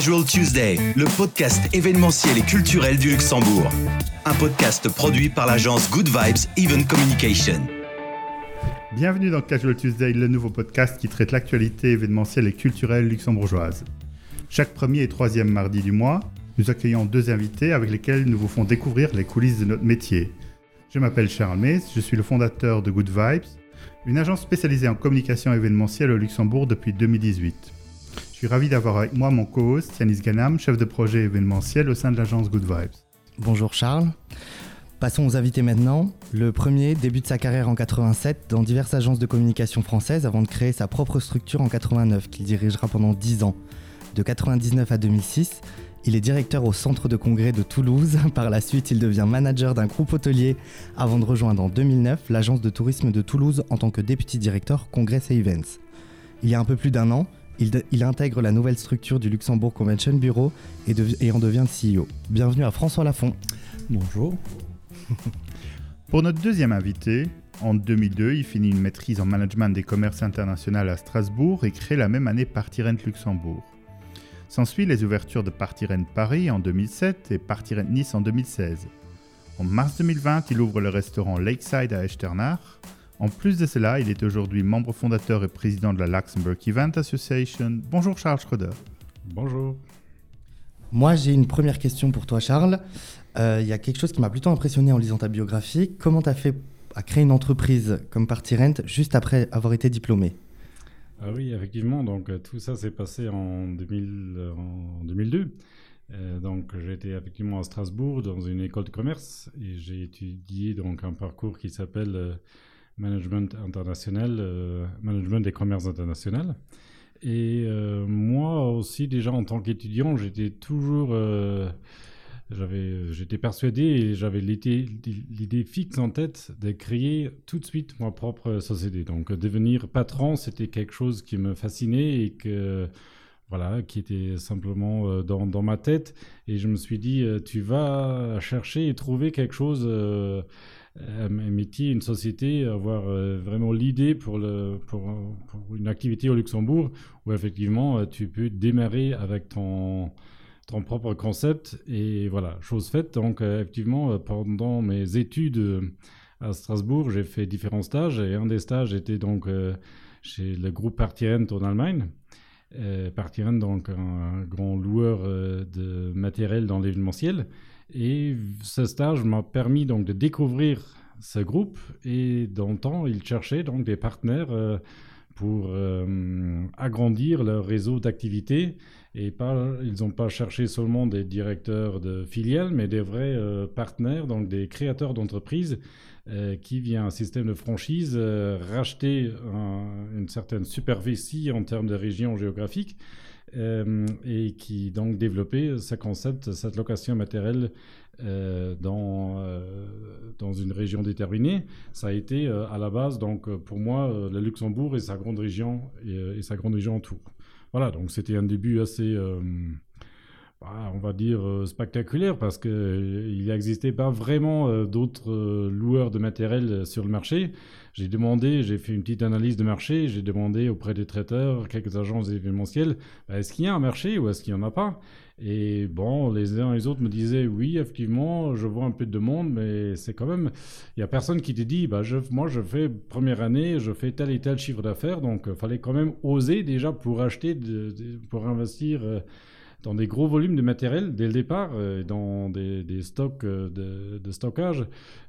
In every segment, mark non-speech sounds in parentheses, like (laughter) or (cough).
Casual Tuesday, le podcast événementiel et culturel du Luxembourg. Un podcast produit par l'agence Good Vibes Event Communication. Bienvenue dans Casual Tuesday, le nouveau podcast qui traite l'actualité événementielle et culturelle luxembourgeoise. Chaque premier et troisième mardi du mois, nous accueillons deux invités avec lesquels nous vous font découvrir les coulisses de notre métier. Je m'appelle Charles Mays, je suis le fondateur de Good Vibes, une agence spécialisée en communication événementielle au Luxembourg depuis 2018. Je suis ravi d'avoir avec moi mon co-host Yanis Ganam, chef de projet événementiel au sein de l'agence Good Vibes. Bonjour Charles. Passons aux invités maintenant. Le premier débute sa carrière en 87 dans diverses agences de communication françaises avant de créer sa propre structure en 89 qu'il dirigera pendant 10 ans. De 99 à 2006, il est directeur au centre de congrès de Toulouse. (laughs) Par la suite, il devient manager d'un groupe hôtelier avant de rejoindre en 2009 l'agence de tourisme de Toulouse en tant que député directeur Congrès et Events. Il y a un peu plus d'un an, il, intègre la nouvelle structure du Luxembourg Convention Bureau et, et en devient le CEO. Bienvenue à François Lafont. Bonjour. (laughs) Pour notre deuxième invité, en 2002, il finit une maîtrise en management des commerces internationaux à Strasbourg et crée la même année Party Rent Luxembourg. S'ensuit les ouvertures de Party Rent Paris en 2007 et Party Rent Nice en 2016. En mars 2020, il ouvre le restaurant Lakeside à Echternach. En plus de cela, il est aujourd'hui membre fondateur et président de la Luxembourg Event Association. Bonjour Charles Schroeder. Bonjour. Moi, j'ai une première question pour toi, Charles. Euh, il y a quelque chose qui m'a plutôt impressionné en lisant ta biographie. Comment tu as fait à créer une entreprise comme Party Rent juste après avoir été diplômé? Ah oui, effectivement. Donc euh, tout ça s'est passé en, 2000, euh, en 2002. Euh, donc j'ai été effectivement à Strasbourg dans une école de commerce et j'ai étudié donc un parcours qui s'appelle management international, management des commerces internationaux. Et moi aussi déjà en tant qu'étudiant, j'étais toujours euh, j'étais persuadé et j'avais l'idée fixe en tête de créer tout de suite ma propre société. Donc devenir patron, c'était quelque chose qui me fascinait et que voilà, qui était simplement euh, dans, dans, ma tête. Et je me suis dit, euh, tu vas chercher et trouver quelque chose, métier, une société, avoir vraiment l'idée pour, une activité au Luxembourg où effectivement tu peux démarrer avec ton ton propre concept. Et voilà, chose faite. Donc, euh, effectivement, euh, pendant mes études euh, à Strasbourg, j'ai fait différents stages. Et un des stages était donc chez le groupe Partierent en Allemagne. Euh, Partierent, donc un, grand loueur de matériel dans l'événementiel. Et ce stage m'a permis donc de découvrir ce groupe et dans le temps, ils cherchaient donc des partenaires pour agrandir leur réseau d'activités. Et ils n'ont pas cherché seulement des directeurs de filiales, mais des vrais euh, partenaires, donc des créateurs d'entreprises euh, qui, via un système de franchise, euh, racheter une certaine superficie en termes de région géographique et qui donc développaient ce concept, cette location matérielle dans, dans une région déterminée. Ça a été à la base, donc pour moi, le Luxembourg et sa grande région et, et sa grande région autour. Voilà, donc c'était un début assez, euh, bah, on va dire, euh, spectaculaire parce qu'il euh, n'existait pas vraiment d'autres loueurs de matériel sur le marché. J'ai demandé, j'ai fait une petite analyse de marché, j'ai demandé auprès des traiteurs, quelques agences événementielles, bah, est-ce qu'il y a un marché ou est-ce qu'il n'y en a pas? Et bon, les uns et les autres me disaient oui, effectivement, je vois un peu de monde, mais c'est quand même, il y a personne qui te dit, bah moi je fais première année, je fais tel et tel chiffre d'affaires, donc il fallait quand même oser déjà pour acheter, pour investir euh, dans des gros volumes de matériel dès le départ, euh, dans des, stocks euh, de, stockage,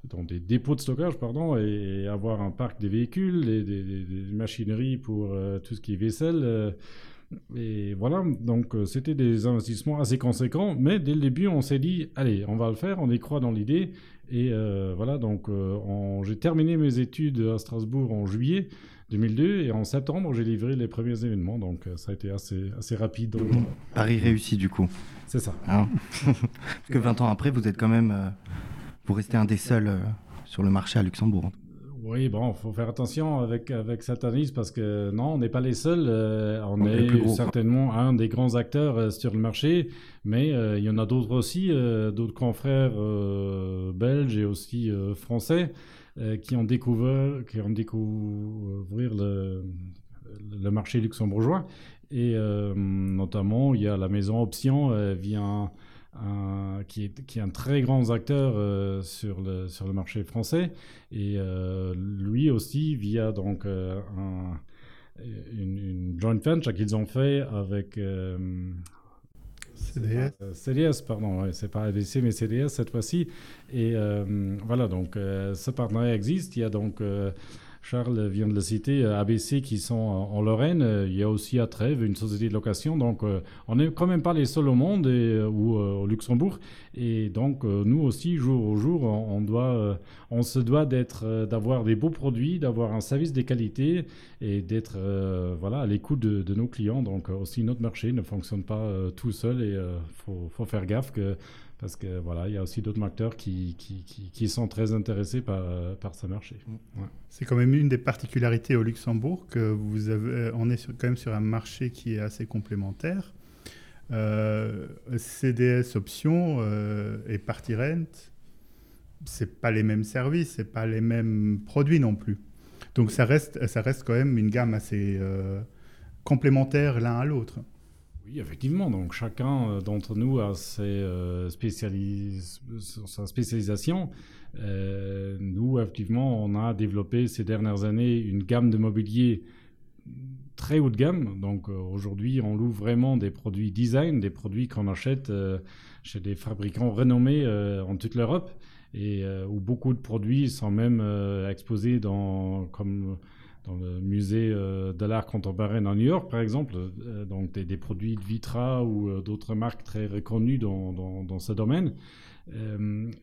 dans des dépôts de stockage, pardon, et, avoir un parc des véhicules, des, des machineries pour tout ce qui est vaisselle. Et voilà, donc euh, c'était des investissements assez conséquents, mais dès le début, on s'est dit, allez, on va le faire, on y croit dans l'idée. Et euh, voilà, donc euh, j'ai terminé mes études à Strasbourg en juillet 2002 et en septembre, j'ai livré les premiers événements, donc ça a été assez, assez rapide. Paris réussi du coup. C'est ça. Ah. Parce que 20 ans après, vous êtes quand même, vous restez un des seuls sur le marché à Luxembourg. Oui, bon, il faut faire attention avec, avec cette analyse parce que non, on n'est pas les seuls. Euh, on, est certainement un des grands acteurs euh, sur le marché, mais euh, il y en a d'autres aussi, d'autres confrères belges et aussi français qui ont découvert, qui ont découvert le, marché luxembourgeois Et notamment, il y a la maison Option via qui, est, qui, est, un très grand acteur sur, le, sur le marché français. Et lui aussi, via donc, un, une, une, joint venture qu'ils ont fait avec CDS. Euh, CDS, pardon, c'est pas ABC mais CDS cette fois-ci. Et euh, voilà, donc euh, ce partenariat existe. Il y a donc Charles vient de le citer, euh, ABC qui sont en Lorraine. Euh, il y a aussi à Trèves une société de location. Donc, euh, on n'est quand même pas les seuls au monde ou au Luxembourg. Et donc, nous aussi, jour au jour, on, se doit d'être, d'avoir des beaux produits, d'avoir un service de qualité et d'être voilà, à l'écoute de, nos clients. Donc, aussi, notre marché ne fonctionne pas tout seul et il faut, faire gaffe que parce que voilà, il y a aussi d'autres acteurs qui, qui, qui, sont très intéressés par, par ce marché. Mm. C'est quand même une des particularités au Luxembourg que vous avez, on est quand même sur un marché qui est assez complémentaire. Euh, CDS Options euh, et Party Rent, c'est pas les mêmes services, c'est pas les mêmes produits non plus. Donc ça reste, ça reste quand même une gamme assez euh, complémentaire l'un à l'autre. Effectivement. Donc chacun euh, d'entre nous a euh, sa spécialisation. Euh, nous, effectivement, on a développé ces dernières années une gamme de mobilier très haut de gamme. Donc aujourd'hui, on loue vraiment des produits design, des produits qu'on achète chez des fabricants renommés en toute l'Europe et où beaucoup de produits sont même exposés dans comme dans le musée euh, de l'art contemporain à New York, par exemple, euh, donc des, produits de Vitra ou euh, d'autres marques très reconnues dans, dans, ce domaine.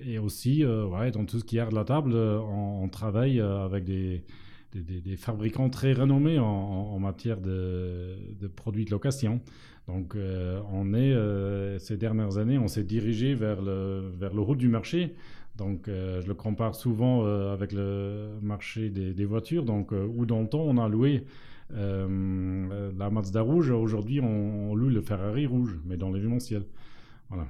et aussi, dans tout ce qui est art de la table, on, travaille avec des, des, des, fabricants très renommés en, en matière de, de, produits de location. Donc, on est, ces dernières années, on s'est dirigé vers le, vers le haut du marché donc, euh, je le compare souvent euh, avec le marché des, voitures. Donc, euh, où dans le temps, on a loué la Mazda rouge, aujourd'hui, on, loue le Ferrari rouge, mais dans l'événementiel. Voilà.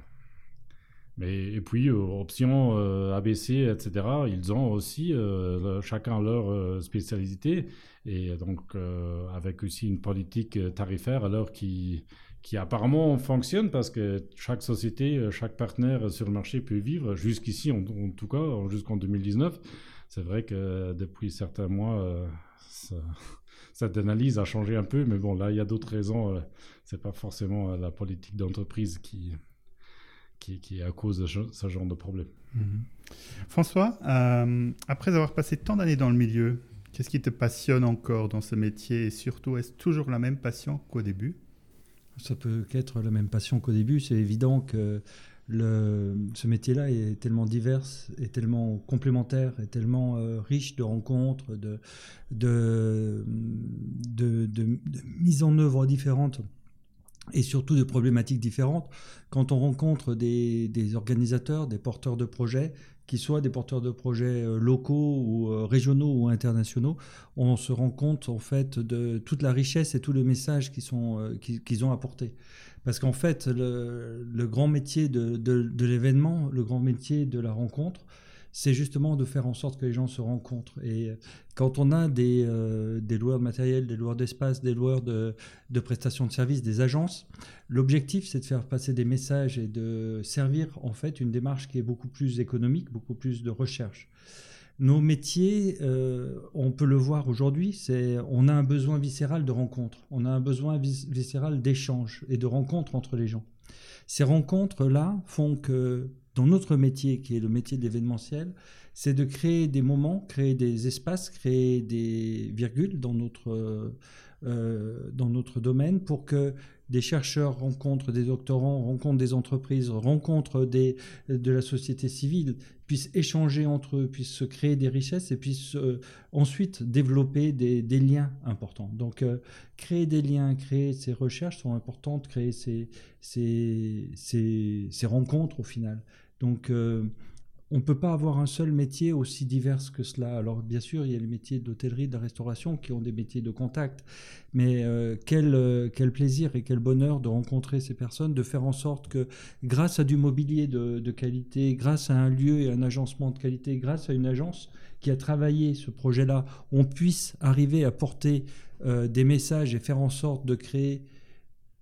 Mais, et puis, options ABC, etc., ils ont aussi chacun leur spécialité. Et donc, avec aussi une politique tarifaire, alors qui qui apparemment fonctionne parce que chaque société, euh, chaque partenaire sur le marché peut vivre, jusqu'ici en, tout cas, jusqu'en 2019. C'est vrai que depuis certains mois, euh, (laughs) cette analyse a changé un peu, mais bon, là, il y a d'autres raisons. Euh, c'est pas forcément la politique d'entreprise qui, qui, est à cause de ce genre de problème. Mhm. François, après avoir passé tant d'années dans le milieu, qu'est-ce qui te passionne encore dans ce métier? Et surtout, est-ce toujours la même passion qu'au début? Ça peut qu'être la même passion qu'au début. C'est évident que ce métier-là est tellement divers, est tellement complémentaire, est tellement euh, riche de rencontres, de, de, de, de, mises en œuvre différentes et surtout de problématiques différentes. Quand on rencontre des, des organisateurs, des porteurs de projets, qu'ils soient des porteurs de projets euh, locaux ou euh, régionaux ou internationaux, on se rend compte en fait de toute la richesse et tous les messages qu'ils euh, qu'ils ont apportés. Parce qu'en fait, le, le, grand métier de l'événement, le grand métier de la rencontre, c'est justement de faire en sorte que les gens se rencontrent. Et quand on a des, euh, des loueurs de matériel, des loueurs d'espace, des loueurs de, prestations de services, des agences, l'objectif c'est de faire passer des messages et de servir en fait une démarche qui est beaucoup plus économique, beaucoup plus de recherche. Nos métiers, euh, on peut le voir aujourd'hui, c'est on a un besoin viscéral de rencontre, on a un besoin viscéral d'échange et de rencontre entre les gens. Ces rencontres-là font que dans notre métier, qui est le métier de l'événementiel, c'est de créer des moments, créer des espaces, créer des virgules dans notre, euh, dans notre domaine pour que des chercheurs rencontrent des doctorants, rencontrent des entreprises, rencontrent des, de la société civile, puissent échanger entre eux, puissent se créer des richesses et puissent euh, ensuite développer des, liens importants. Donc, euh, créer des liens, créer ces recherches sont importantes, créer ces, ces, ces rencontres au final. Donc, euh, on ne peut pas avoir un seul métier aussi divers que cela. Alors, bien sûr, il y a les métiers d'hôtellerie, de restauration qui ont des métiers de contact. Mais euh, quel, euh, quel, plaisir et quel bonheur de rencontrer ces personnes, de faire en sorte que, grâce à du mobilier de, qualité, grâce à un lieu et un agencement de qualité, grâce à une agence qui a travaillé ce projet-là, on puisse arriver à porter des messages et faire en sorte de créer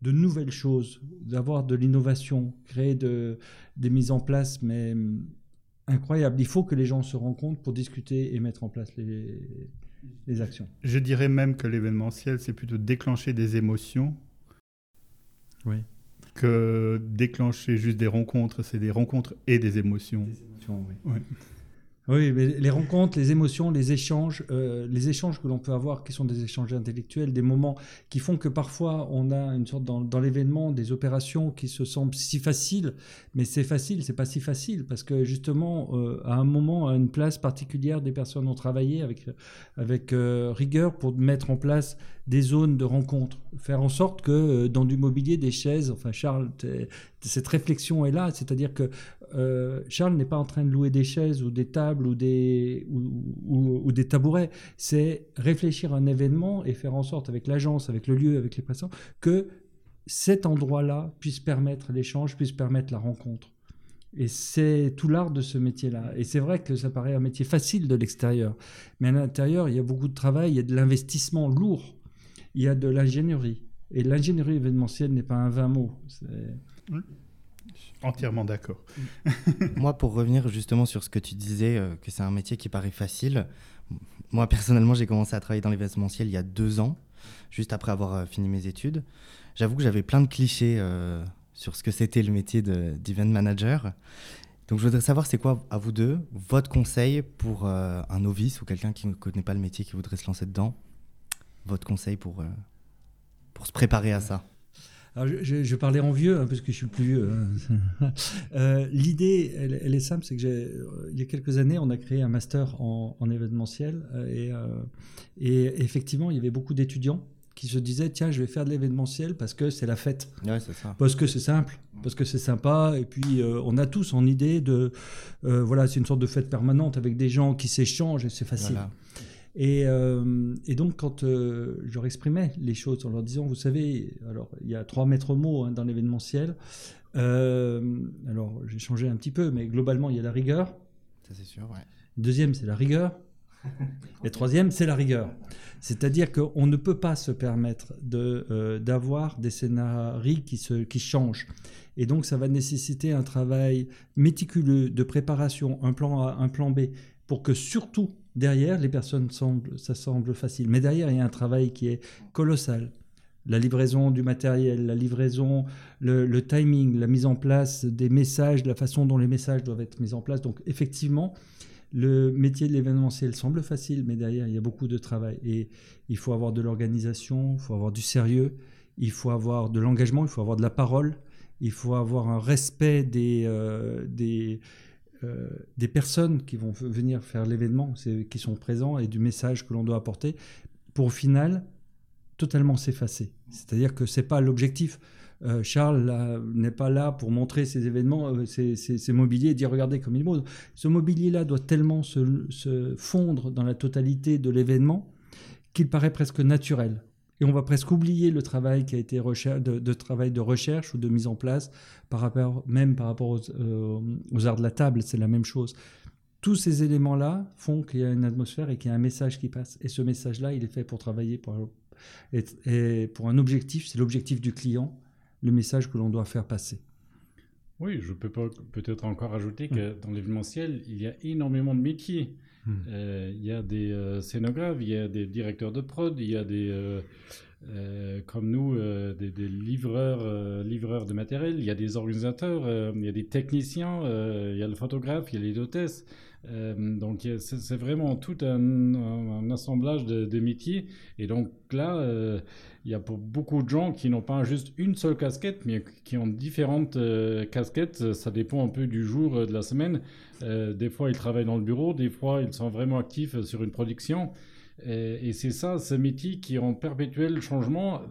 de nouvelles choses, d'avoir de l'innovation, créer de, des mises en place, mais hum, incroyables. Il faut que les gens se rencontrent pour discuter et mettre en place les, les actions. Je dirais même que l'événementiel, c'est plutôt déclencher des émotions Oui. que déclencher juste des rencontres. C'est des rencontres et des émotions. Des émotions, oui. Ouais. Oui, mais les rencontres, les émotions, les échanges, euh, les échanges que l'on peut avoir, qui sont des échanges intellectuels, des moments qui font que parfois on a une sorte dans, dans l'événement des opérations qui se semblent si faciles, mais c'est facile, c'est pas si facile parce que justement euh, à un moment, à une place particulière, des personnes ont travaillé avec avec euh, rigueur pour mettre en place des zones de rencontre, faire en sorte que euh, dans du mobilier, des chaises, enfin Charles, cette réflexion est là, c'est-à-dire que euh, Charles n'est pas en train de louer des chaises ou des tables ou des, ou, des tabourets. C'est réfléchir à un événement et faire en sorte, avec l'agence, avec le lieu, avec les prestataires, que cet endroit-là puisse permettre l'échange, puisse permettre la rencontre. Et c'est tout l'art de ce métier-là. Et c'est vrai que ça paraît un métier facile de l'extérieur. Mais à l'intérieur, il y a beaucoup de travail, il y a de l'investissement lourd, il y a de l'ingénierie. Et l'ingénierie événementielle n'est pas un vain mot. Entièrement d'accord. (laughs) Moi, pour revenir justement sur ce que tu disais, euh, que c'est un métier qui paraît facile, moi personnellement, j'ai commencé à travailler dans l'événementiel il y a deux ans, juste après avoir euh, fini mes études. J'avoue que j'avais plein de clichés euh, sur ce que c'était le métier de- d'event manager. Donc, je voudrais savoir, c'est quoi, à vous deux, votre conseil pour un novice ou quelqu'un qui ne connaît pas le métier, qui voudrait se lancer dedans? Votre conseil pour, pour se préparer à ça? Alors, je, je, je parlais en vieux, hein, parce que je suis le plus vieux. hein. (laughs) Euh, L'idée, elle, elle est simple, c'est que euh, il y a quelques années, on a créé un master en, en événementiel, euh, et, et effectivement, il y avait beaucoup d'étudiants qui se disaient, tiens, je vais faire de l'événementiel parce que c'est la fête. Ouais, ça. Parce que c'est simple, parce que c'est sympa, et puis euh, on a tous en idée de, euh, voilà, c'est une sorte de fête permanente avec des gens qui s'échangent et c'est facile. Voilà. Et, euh, et donc, quand euh, je leur exprimais les choses en leur disant, vous savez, alors il y a trois maîtres mots hein, dans l'événementiel. Euh, alors, j'ai changé un petit peu, mais globalement, il y a la rigueur. Ça, c'est sûr, ouais. Deuxième, c'est la rigueur. (laughs) Et troisième, c'est la rigueur. C'est-à-dire qu'on ne peut pas se permettre de, d'avoir des scénarios qui, se, qui changent. Et donc, ça va nécessiter un travail méticuleux de préparation, un plan A, un plan B, pour que surtout derrière, les personnes semblent, ça semble facile. Mais derrière, il y a un travail qui est colossal. La livraison du matériel, la livraison, le, timing, la mise en place des messages, la façon dont les messages doivent être mis en place. Donc, effectivement, le métier de l'événementiel semble facile, mais derrière, il y a beaucoup de travail. Et il faut avoir de l'organisation, il faut avoir du sérieux, il faut avoir de l'engagement, il faut avoir de la parole, il faut avoir un respect des, euh, des, euh, des personnes qui vont venir faire l'événement, qui sont présents, et du message que l'on doit apporter, pour au final totalement s'effacer. C'est-à-dire que c'est pas l'objectif. Euh, Charles n'est pas là pour montrer ses événements, euh, ses, mobiliers et dire regardez comme il beau. Ce mobilier-là doit tellement se fondre dans la totalité de l'événement qu'il paraît presque naturel. Et on va presque oublier le travail qui a été de, de travail de recherche ou de mise en place par rapport, même par rapport aux, euh, aux arts de la table, c'est la même chose. Tous ces éléments-là font qu'il y a une atmosphère et qu'il y a un message qui passe. Et ce message-là, il est fait pour travailler pour, et, et pour un objectif, c'est l'objectif du client, le message que l'on doit faire passer. Oui, je peux peut-être encore ajouter que dans l'événementiel, il y a énormément de métiers. Hmm. Euh, il y a des euh, scénographes, il y a des directeurs de prod, il y a des, euh, euh, comme nous, des, des livreurs, livreurs de matériel, il y a des organisateurs, il y a des techniciens, il y a le photographe, il y a les hôtesses. Euh, donc c'est vraiment tout un, assemblage de, métiers. Et donc là, euh, il y a pour beaucoup de gens qui n'ont pas juste une seule casquette, mais qui ont différentes euh, casquettes. Ça dépend un peu du jour de la semaine. Des fois, ils travaillent dans le bureau, des fois, ils sont vraiment actifs sur une production. Et, c'est ça, ce métier qui est en perpétuel changement.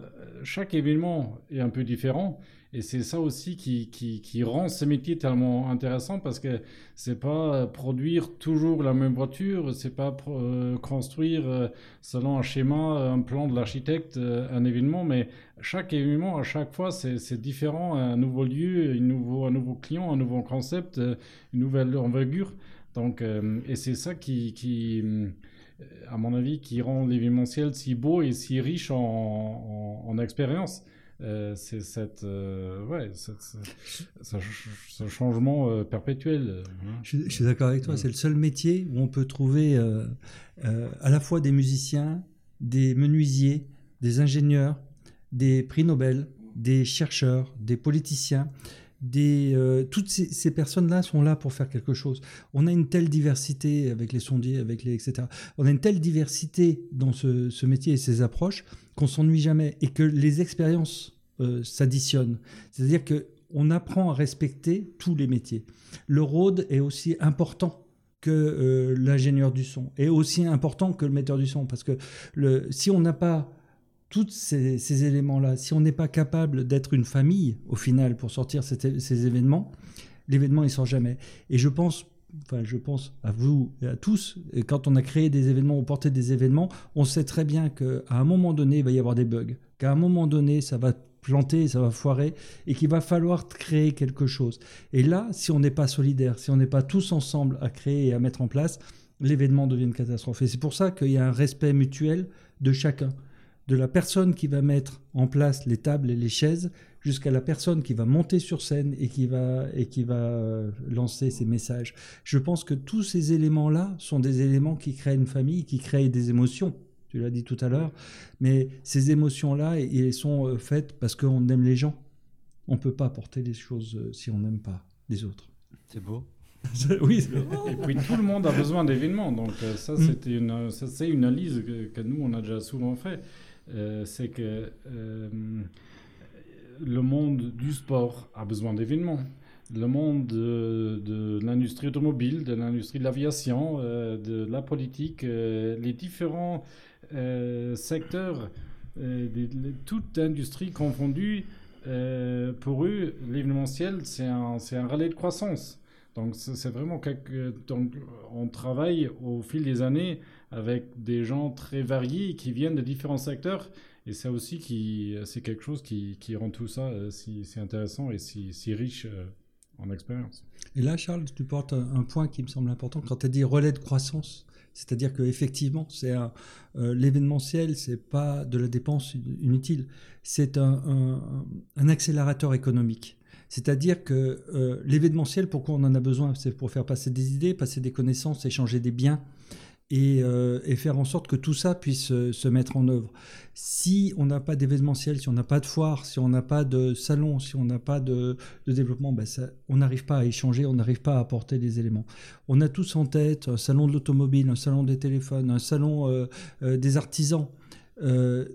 Chaque événement est un peu différent. Et c'est ça aussi qui, rend ce métier tellement intéressant parce que c'est pas euh, produire toujours la même voiture, c'est pas euh, construire euh, selon un schéma, un plan de l'architecte, un événement, mais chaque événement, à chaque fois, c'est différent, un nouveau lieu, un nouveau, client, un nouveau concept, une nouvelle envergure. Donc, et c'est ça qui, à mon avis, qui rend l'événementiel si beau et si riche en, en, en expérience. Euh, c'est cette, euh, ouais, cette- ce, ce changement euh, perpétuel. hein. Je, suis- je suis d'accord avec toi, Ouais. c'est le seul métier où on peut trouver à la fois des musiciens, des menuisiers, des ingénieurs, des prix Nobel, des chercheurs, des politiciens. Euh, toutes ces, personnes-là sont là pour faire quelque chose. On a une telle diversité avec les sondiers, avec les etc. On a une telle diversité dans ce, métier et ces approches qu'on s'ennuie jamais et que les expériences euh, s'additionnent. C'est-à-dire que on apprend à respecter tous les métiers. Le road est aussi important que euh, l'ingénieur du son, est aussi important que le metteur du son, parce que si on n'a pas tous ces, éléments-là, si on n'est pas capable d'être une famille au final pour sortir ces événements, l'événement il sort jamais. Et je pense, enfin je pense à vous et à tous, et quand on a créé des événements ou porté des événements, on sait très bien qu'à un moment donné il va y avoir des bugs, qu'à un moment donné ça va planter, ça va foirer, et qu'il va falloir créer quelque chose. Et là, si on n'est pas solidaire, si on n'est pas tous ensemble à créer et à mettre en place, l'événement devient une catastrophe. Et c'est pour ça qu'il y a un respect mutuel de chacun, de la personne qui va mettre en place les tables et les chaises, jusqu'à la personne qui va monter sur scène et qui va, et qui va euh, lancer ses messages. Je pense que tous ces éléments-là sont des éléments qui créent une famille, qui créent des émotions. Tu l'as dit tout à l'heure, mais ces émotions-là, elles sont euh, faites parce qu'on aime les gens. On ne peut pas porter les choses euh, si on n'aime pas les autres. C'est beau. oui, Et puis tout le monde a besoin d'événements. Donc ça, Mm. c'était une, ça, c'est une analyse que, que nous, on a déjà souvent fait. Euh, c'est que euh, le monde du sport a besoin d'événements. Le monde de, l'industrie automobile, de l'industrie de l'aviation, euh, de la politique, les différents secteurs, toute industrie confondue, pour eux, l'événementiel, c'est un, un relais de croissance. Donc c'est vraiment quelque... Donc on travaille au fil des années avec des gens très variés qui viennent de différents secteurs. Et c'est aussi qui, c'est quelque chose qui, rend tout ça euh, si, intéressant et si, riche euh, en expérience. Et là, Charles, tu portes un, point qui me semble important quand tu as dit relais de croissance. C'est-à-dire qu'effectivement, c'est un, euh, l'événementiel, c'est pas de la dépense inutile, c'est un, accélérateur économique. C'est-à-dire que euh, l'événementiel, pourquoi on en a besoin? C'est pour faire passer des idées, passer des connaissances, échanger des biens et, euh, et faire en sorte que tout ça puisse euh, se mettre en œuvre. Si on n'a pas d'événementiel, si on n'a pas de foire, si on n'a pas de salon, si on n'a pas de, développement, ben on n'arrive pas à échanger, on n'arrive pas à apporter des éléments. On a tous en tête un salon de l'automobile, un salon des téléphones, un salon euh, des artisans.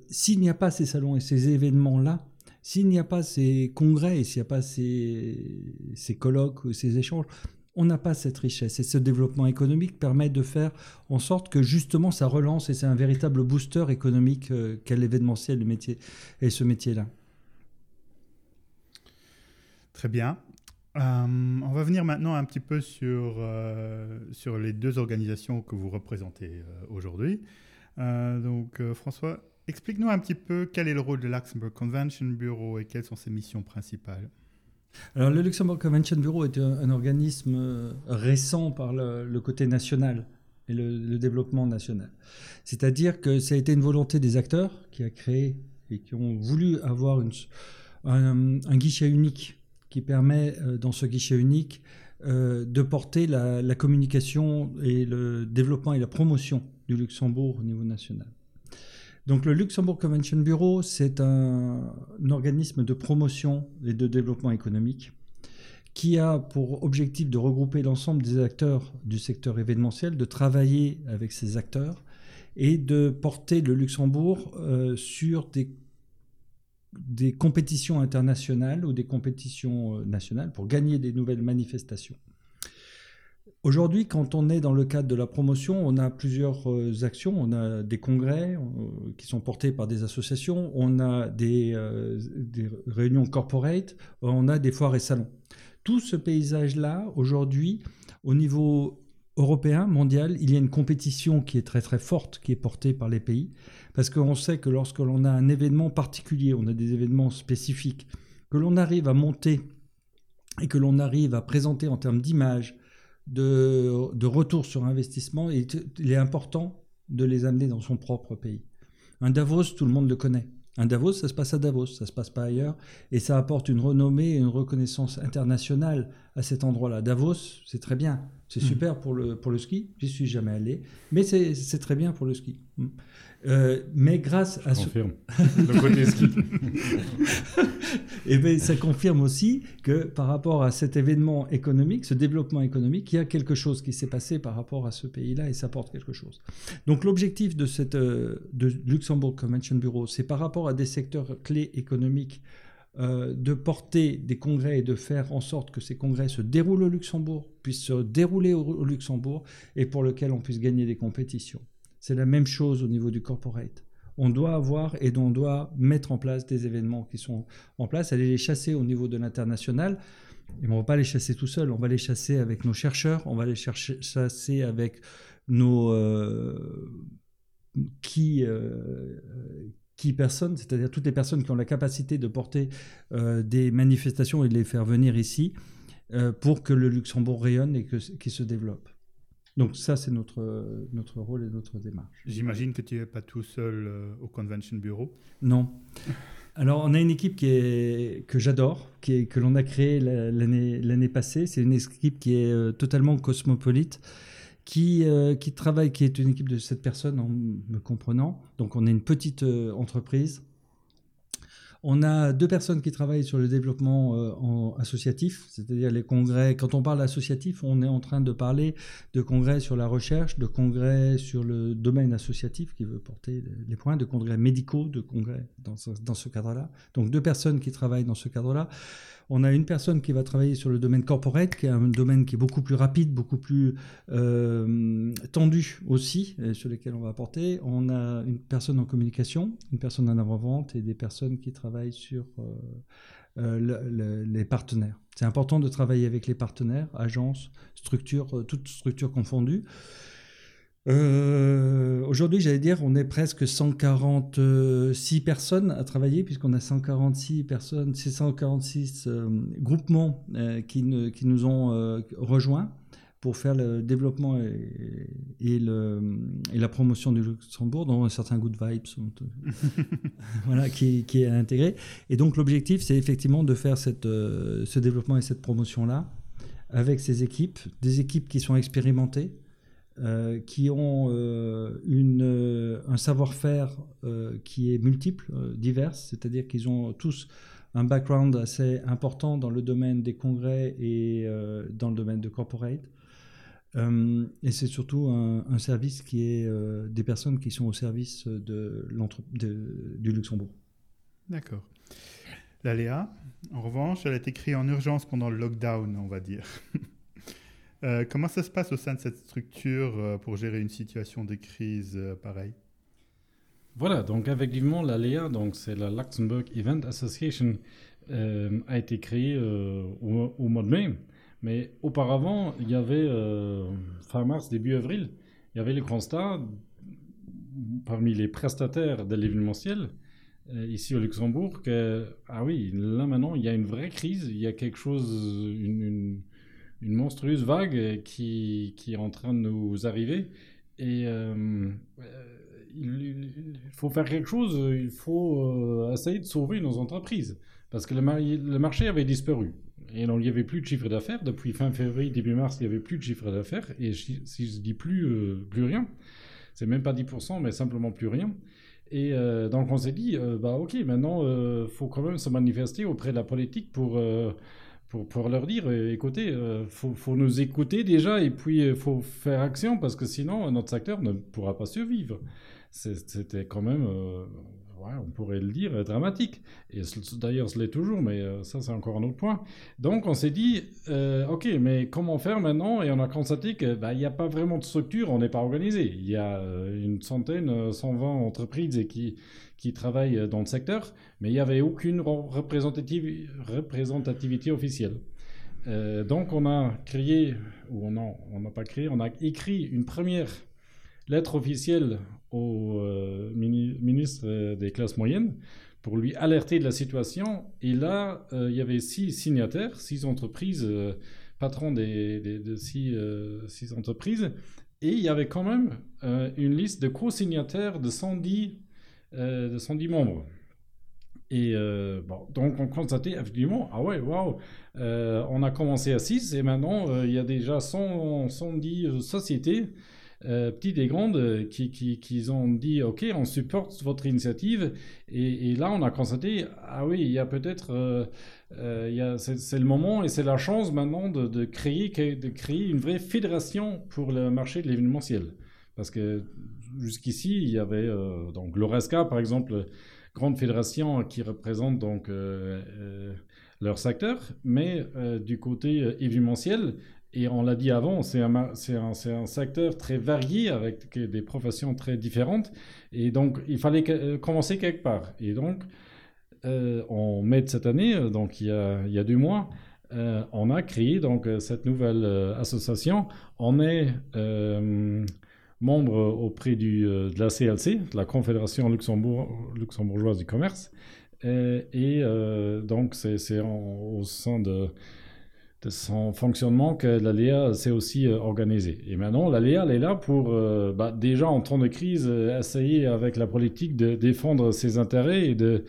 S'il n'y a pas ces salons et ces événements-là, s'il n'y a pas ces congrès s'il n'y a pas ces, ces colloques ou ces échanges, on n'a pas cette richesse. Et ce développement économique permet de faire en sorte que justement ça relance et c'est un véritable booster économique euh, qu'est l'événementiel le métier, et ce métier-là. Très bien. Euh, on va venir maintenant un petit peu sur, euh, sur les deux organisations que vous représentez euh, aujourd'hui. Donc, François, explique-nous un petit peu quel est le rôle de Luxembourg Convention Bureau et quelles sont ses missions principales. Alors, le Luxembourg Convention Bureau est un, organisme euh, récent par le, côté national et le, développement national. C'est-à-dire que ça a été une volonté des acteurs qui a créé et qui ont voulu avoir un, guichet unique qui permet, euh, dans ce guichet unique, euh, de porter la communication et le développement et la promotion du Luxembourg au niveau national. Donc le Luxembourg Convention Bureau, c'est un, organisme de promotion et de développement économique qui a pour objectif de regrouper l'ensemble des acteurs du secteur événementiel, de travailler avec ces acteurs et de porter le Luxembourg euh, sur des, des compétitions internationales ou des compétitions euh, nationales pour gagner des nouvelles manifestations. Aujourd'hui, quand on est dans le cadre de la promotion, on a plusieurs euh, actions. On a des congrès euh, qui sont portés par des associations, on a euh, des réunions corporate, on a des foires et salons. Tout ce paysage-là, aujourd'hui, au niveau européen, mondial, il y a une compétition qui est très très forte, qui est portée par les pays, parce qu'on sait que lorsque l'on a un événement particulier, on a des événements spécifiques, que l'on arrive à monter et que l'on arrive à présenter en termes d'image, de, de, retour sur investissement, et il est important de les amener dans son propre pays. Un Davos, tout le monde le connaît. Un Davos, ça se passe à Davos, ça se passe pas ailleurs, et ça apporte une renommée et une reconnaissance internationale à cet endroit-là. Davos, c'est très bien, c'est super pour le, pour le ski, j'y suis jamais allé, mais c'est très bien pour le ski. Euh, mais grâce Je à confirme. (laughs) le côté ski. (laughs) et bien, ça confirme aussi que par rapport à cet événement économique, ce développement économique, il y a quelque chose qui s'est passé par rapport à ce pays-là et ça porte quelque chose. Donc l'objectif de cette euh, de Luxembourg Convention Bureau, c'est par rapport à des secteurs clés économiques euh, de porter des congrès et de faire en sorte que ces congrès se déroulent au Luxembourg, puissent se dérouler au, au Luxembourg et pour lequel on puisse gagner des compétitions. C'est la même chose au niveau du corporate. On doit avoir et on doit mettre en place des événements qui sont en place, aller les chasser au niveau de l'international. Et on ne va pas les chasser tout seul, on va les chasser avec nos chercheurs, on va les chasser avec nos euh, qui, euh, qui personnes, c'est-à-dire toutes les personnes qui ont la capacité de porter euh, des manifestations et de les faire venir ici pour que le Luxembourg rayonne et qu'il se développe. Donc ça, c'est notre, notre rôle et notre démarche. J'imagine que tu n'es pas tout seul euh, au Convention Bureau. Non. Alors, on a une équipe qui est, que j'adore, qui est, que l'on a créée l'année passée. C'est une équipe qui est euh, totalement cosmopolite, qui, euh, qui travaille, qui est une équipe de sept personnes en me comprenant. Donc, on est une petite euh, entreprise on a deux personnes qui travaillent sur le développement euh, associatif, c'est-à-dire les congrès. Quand on parle associatif, on est en train de parler de congrès sur la recherche, de congrès sur le domaine associatif qui veut porter les points, de congrès médicaux, de congrès dans ce, dans ce cadre-là. Donc deux personnes qui travaillent dans ce cadre-là. On a une personne qui va travailler sur le domaine corporate, qui est un domaine qui est beaucoup plus rapide, beaucoup plus euh, tendu aussi, sur lequel on va apporter. On a une personne en communication, une personne en avant-vente et des personnes qui travaillent sur euh, euh, le, le, les partenaires. C'est important de travailler avec les partenaires, agences, structures, toutes structures confondues. Euh, Aujourd'hui, j'allais dire, on est presque 146 personnes à travailler, puisqu'on a 146 personnes, 646 euh, groupements euh, qui, ne, qui, nous ont rejoints pour faire le développement et, et, le, et, la promotion du Luxembourg, dont un certain Good Vibes sont, (laughs) voilà, qui, qui, est intégré. Et donc, l'objectif, c'est effectivement de faire cette, ce développement et cette promotion-là avec ces équipes, des équipes qui sont expérimentées, euh, qui ont euh, une, euh, un savoir-faire qui est multiple, divers, c'est-à-dire qu'ils ont tous un background assez important dans le domaine des congrès et dans le domaine de corporate. et c'est surtout un, un, service qui est des personnes qui sont au service de de, du Luxembourg. D'accord. La Léa, en revanche, elle a été créée en urgence pendant le lockdown, on va dire. (laughs) Euh, comment ça se passe au sein de cette structure euh, pour gérer une situation de crise euh, pareille? Voilà, donc effectivement, la LEA, donc c'est la Luxembourg Event Association, a été créée au, mois de mai. Mais auparavant, il y avait, fin mars, début avril, il y avait le constat, parmi les prestataires de l'événementiel, ici au Luxembourg, que, ah oui, là maintenant, il y a une vraie crise, il y a quelque chose, une une monstrueuse vague qui, qui, est en train de nous arriver. Et euh, il, il, faut faire quelque chose, il faut euh, essayer de sauver nos entreprises. Parce que le, marché avait disparu. Et il n'y avait plus de chiffre d'affaires. Depuis fin février, début mars, il n'y avait plus de chiffre d'affaires. Et si je dis plus, euh, plus rien, c'est même pas 10%, mais simplement plus rien. Et euh, donc on s'est dit, euh, bah ok, maintenant, il euh, faut quand même se manifester auprès de la politique pour pour, pour leur dire, euh, écoutez, il euh, faut, faut, nous écouter déjà et puis il euh, faut faire action parce que sinon notre secteur ne pourra pas survivre. C'était quand même, euh, on pourrait le dire, dramatique. Et d'ailleurs, ce l'est toujours, mais euh, ça c'est encore un autre point. Donc on s'est dit, euh, ok, mais comment faire maintenant? Et on a constaté qu'il bah, n'y a pas vraiment de structure, on n'est pas organisé. Il y a une centaine, 120 entreprises qui travaillent dans le secteur, mais il n'y avait aucune représentativ représentativité officielle. Euh, donc on a créé, ou on n'a pas créé, on a écrit une première lettre officielle au euh, mini ministre des classes moyennes pour lui alerter de la situation. Et là, euh, il y avait six signataires, six entreprises, euh, patrons des, des, de six, euh, six, entreprises, et il y avait quand même euh, une liste de co-signataires de 110 euh, de 110 membres. Et bon, donc on constatait effectivement, ah ouais, waouh, on a commencé à 6 et maintenant il y a déjà 100, 110 sociétés euh, petites et grandes, euh, qui, qui, ont dit OK, on supporte votre initiative. Et, là, on a constaté ah oui, il y a peut-être, euh, c'est le moment et c'est la chance maintenant de, créer, de créer une vraie fédération pour le marché de l'événementiel. Parce que jusqu'ici, il y avait donc l'ORESCA, par exemple, grande fédération qui représente donc leur secteur, mais du côté événementiel, et on l'a dit avant, c'est un, un, secteur très varié avec des professions très différentes. Et donc, il fallait euh, commencer quelque part. Et donc, euh, en mai de cette année, euh, donc il y a, il y a deux mois, on a créé donc cette nouvelle association. On est membre auprès du, de la CLC, de la Confédération Luxembourg, luxembourgeoise du commerce. Et, donc, c'est au sein de de son fonctionnement que l'ALEA s'est aussi euh, organisée. Et maintenant, l'ALEA, elle est là pour, euh, bah, déjà en temps de crise, euh, essayer avec la politique de défendre ses intérêts et de,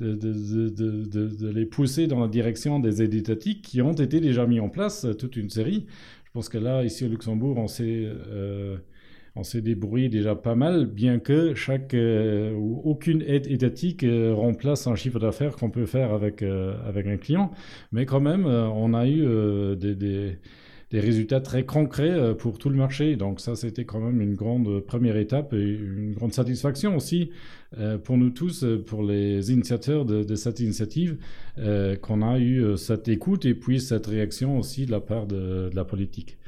de, de, de, les pousser dans la direction des aides étatiques qui ont été déjà mis en place, toute une série. Je pense que là, ici au Luxembourg, on s'est on s'est débrouillé déjà pas mal, bien que chaque euh, aucune aide étatique euh, remplace un chiffre d'affaires qu'on peut faire avec, euh, avec un client. Mais quand même, on a eu des, des, résultats très concrets pour tout le marché. Donc ça, c'était quand même une grande première étape et une grande satisfaction aussi pour nous tous, pour les initiateurs de, cette initiative, qu'on a eu cette écoute et puis cette réaction aussi de la part de la politique.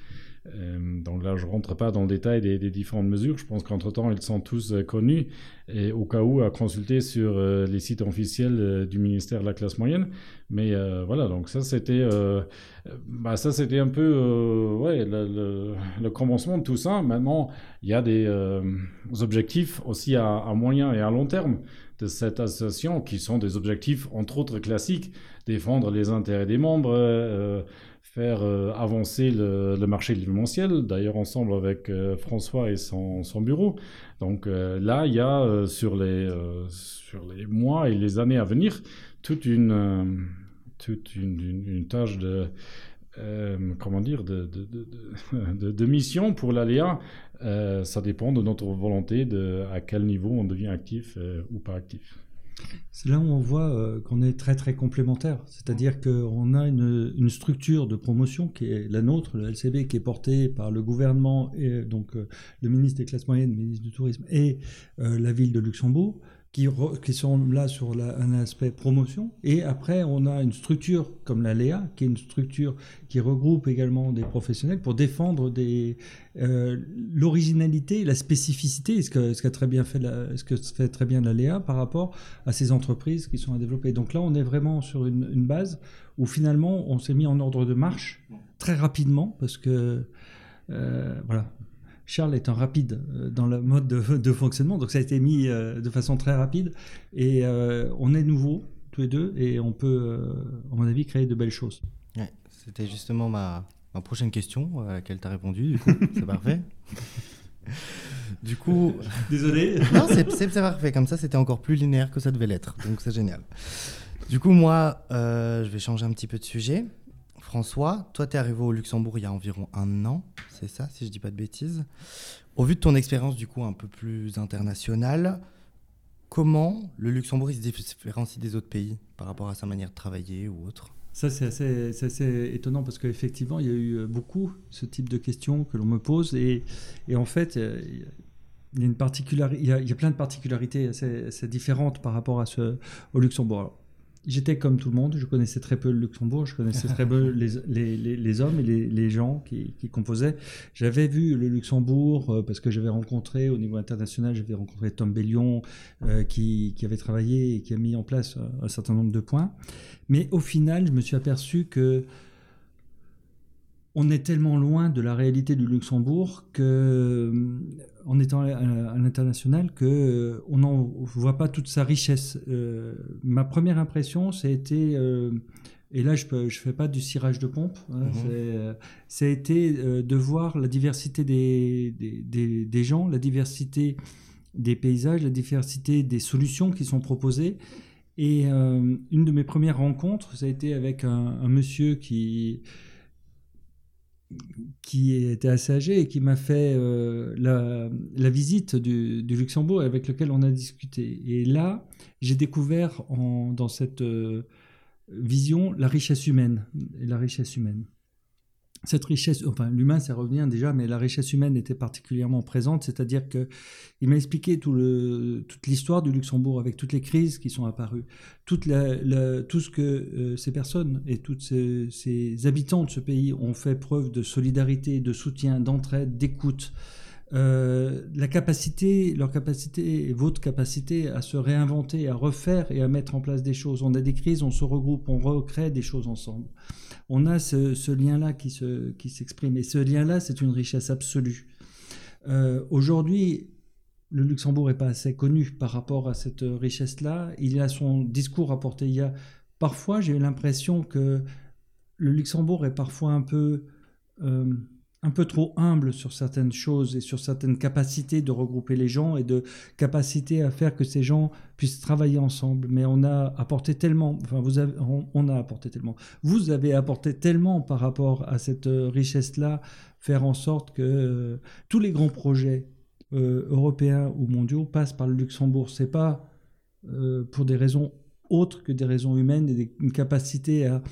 Euh, donc là, je ne rentre pas dans le détail des, différentes mesures. Je pense qu'entre-temps, ils sont tous euh, connus et au cas où à consulter sur euh, les sites officiels du ministère de la classe moyenne. Mais voilà, donc ça c'était, bah, un peu le, commencement de tout ça. Maintenant, il y a des objectifs aussi à, moyen et à long terme de cette association qui sont des objectifs entre autres classiques, défendre les intérêts des membres faire euh, avancer le, marché de l'événementiel, d'ailleurs ensemble avec euh, François et son, bureau. Donc euh, là, il y a sur, les, sur les mois et les années à venir toute une, toute une, tâche de... comment dire, de, de, de, mission pour l'ALEA, ça dépend de notre volonté de à quel niveau on devient actif ou pas actif. C'est là où on voit euh, qu'on est très très complémentaires. C'est-à-dire qu'on a une, structure de promotion qui est la nôtre, le LCB, qui est portée par le gouvernement, et donc euh, le ministre des classes moyennes, le ministre du Tourisme et euh, la ville de Luxembourg qui, qui, sont là sur un aspect promotion. Et après, on a une structure comme la LEA, qui est une structure qui regroupe également des professionnels pour défendre des, euh, l'originalité, la spécificité, ce que, ce, très bien fait la, ce que fait très bien la LEA par rapport à ces entreprises qui sont à développer. Donc là, on est vraiment sur une, une base où finalement, on s'est mis en ordre de marche très rapidement parce que euh, voilà, Charles est un rapide euh, dans le mode (laughs) de, fonctionnement, donc ça a été mis euh, de façon très rapide. Et euh, on est nouveau tous les deux, et on peut, à mon avis, créer de belles choses. C'était justement ma, prochaine question à laquelle tu as répondu, du coup, (laughs) c'est parfait. Du coup. (laughs) Désolé. non, c'est parfait. Comme ça, c'était encore plus linéaire que ça devait l'être. Donc, c'est génial. Du coup, moi, je vais changer un petit peu de sujet. François, toi, tu es arrivé au Luxembourg il y a environ un an, c'est ça, si je dis pas de bêtises. Au vu de ton expérience, du coup, un peu plus internationale, comment le Luxembourg se différencie des autres pays par rapport à sa manière de travailler ou autre? Ça, c'est assez, étonnant parce qu'effectivement, il y a eu beaucoup ce type de questions que l'on me pose. Et, en fait, il y, a une il, y a, plein de particularités assez, différentes par rapport au Luxembourg j'étais comme tout le monde, je connaissais très peu le Luxembourg, je connaissais très peu (laughs) les, les, les, hommes et les, gens qui, qui composaient. J'avais vu le Luxembourg euh, parce que j'avais rencontré au niveau international, j'avais rencontré Tom Bellion euh, qui, qui, avait travaillé et qui a mis en place un, certain nombre de points. Mais au final, je me suis aperçu que on est tellement loin de la réalité du Luxembourg que en étant à, l'international que euh, on n'en voit pas toute sa richesse. Euh, ma première impression, ça a été euh, et là je ne je fais pas du cirage de pompe, hein, mhm. ça a été de voir la diversité des, des, des, gens, la diversité des paysages, la diversité des solutions qui sont proposées Et une de mes premières rencontres, ça a été avec un monsieur qui qui était assez âgé et qui m'a fait euh, la, visite du, Luxembourg avec lequel on a discuté. Et là, j'ai découvert dans cette euh, vision la richesse humaine. La richesse humaine cette richesse, enfin l'humain ça revient déjà, mais la richesse humaine était particulièrement présente, c'est-à-dire que il m'a expliqué toute l'histoire du Luxembourg avec toutes les crises qui sont apparues, tout ce que euh, ces personnes et tous ces, habitants de ce pays ont fait preuve de solidarité, de soutien, d'entraide, d'écoute. Euh, la capacité, leur capacité et votre capacité à se réinventer, à refaire et à mettre en place des choses. On a des crises, on se regroupe, on recrée des choses ensemble on a ce, lien-là qui, s'exprime. et ce lien-là, c'est une richesse absolue. Euh, aujourd'hui, le Luxembourg n'est pas assez connu par rapport à cette richesse-là. Il a son discours à porter. Il y a, parfois, j'ai eu l'impression que le Luxembourg est parfois un peu... Euh, un peu trop humble sur certaines choses et sur certaines capacités de regrouper les gens et de capacité à faire que ces gens puissent travailler ensemble. Mais on a apporté tellement, enfin vous avez, on, a apporté tellement, vous avez apporté tellement par rapport à cette euh, richesse-là, faire en sorte que euh, tous les grands projets euh, européens ou mondiaux passent par le Luxembourg. C'est pas pour des raisons autres que des raisons humaines et une capacité à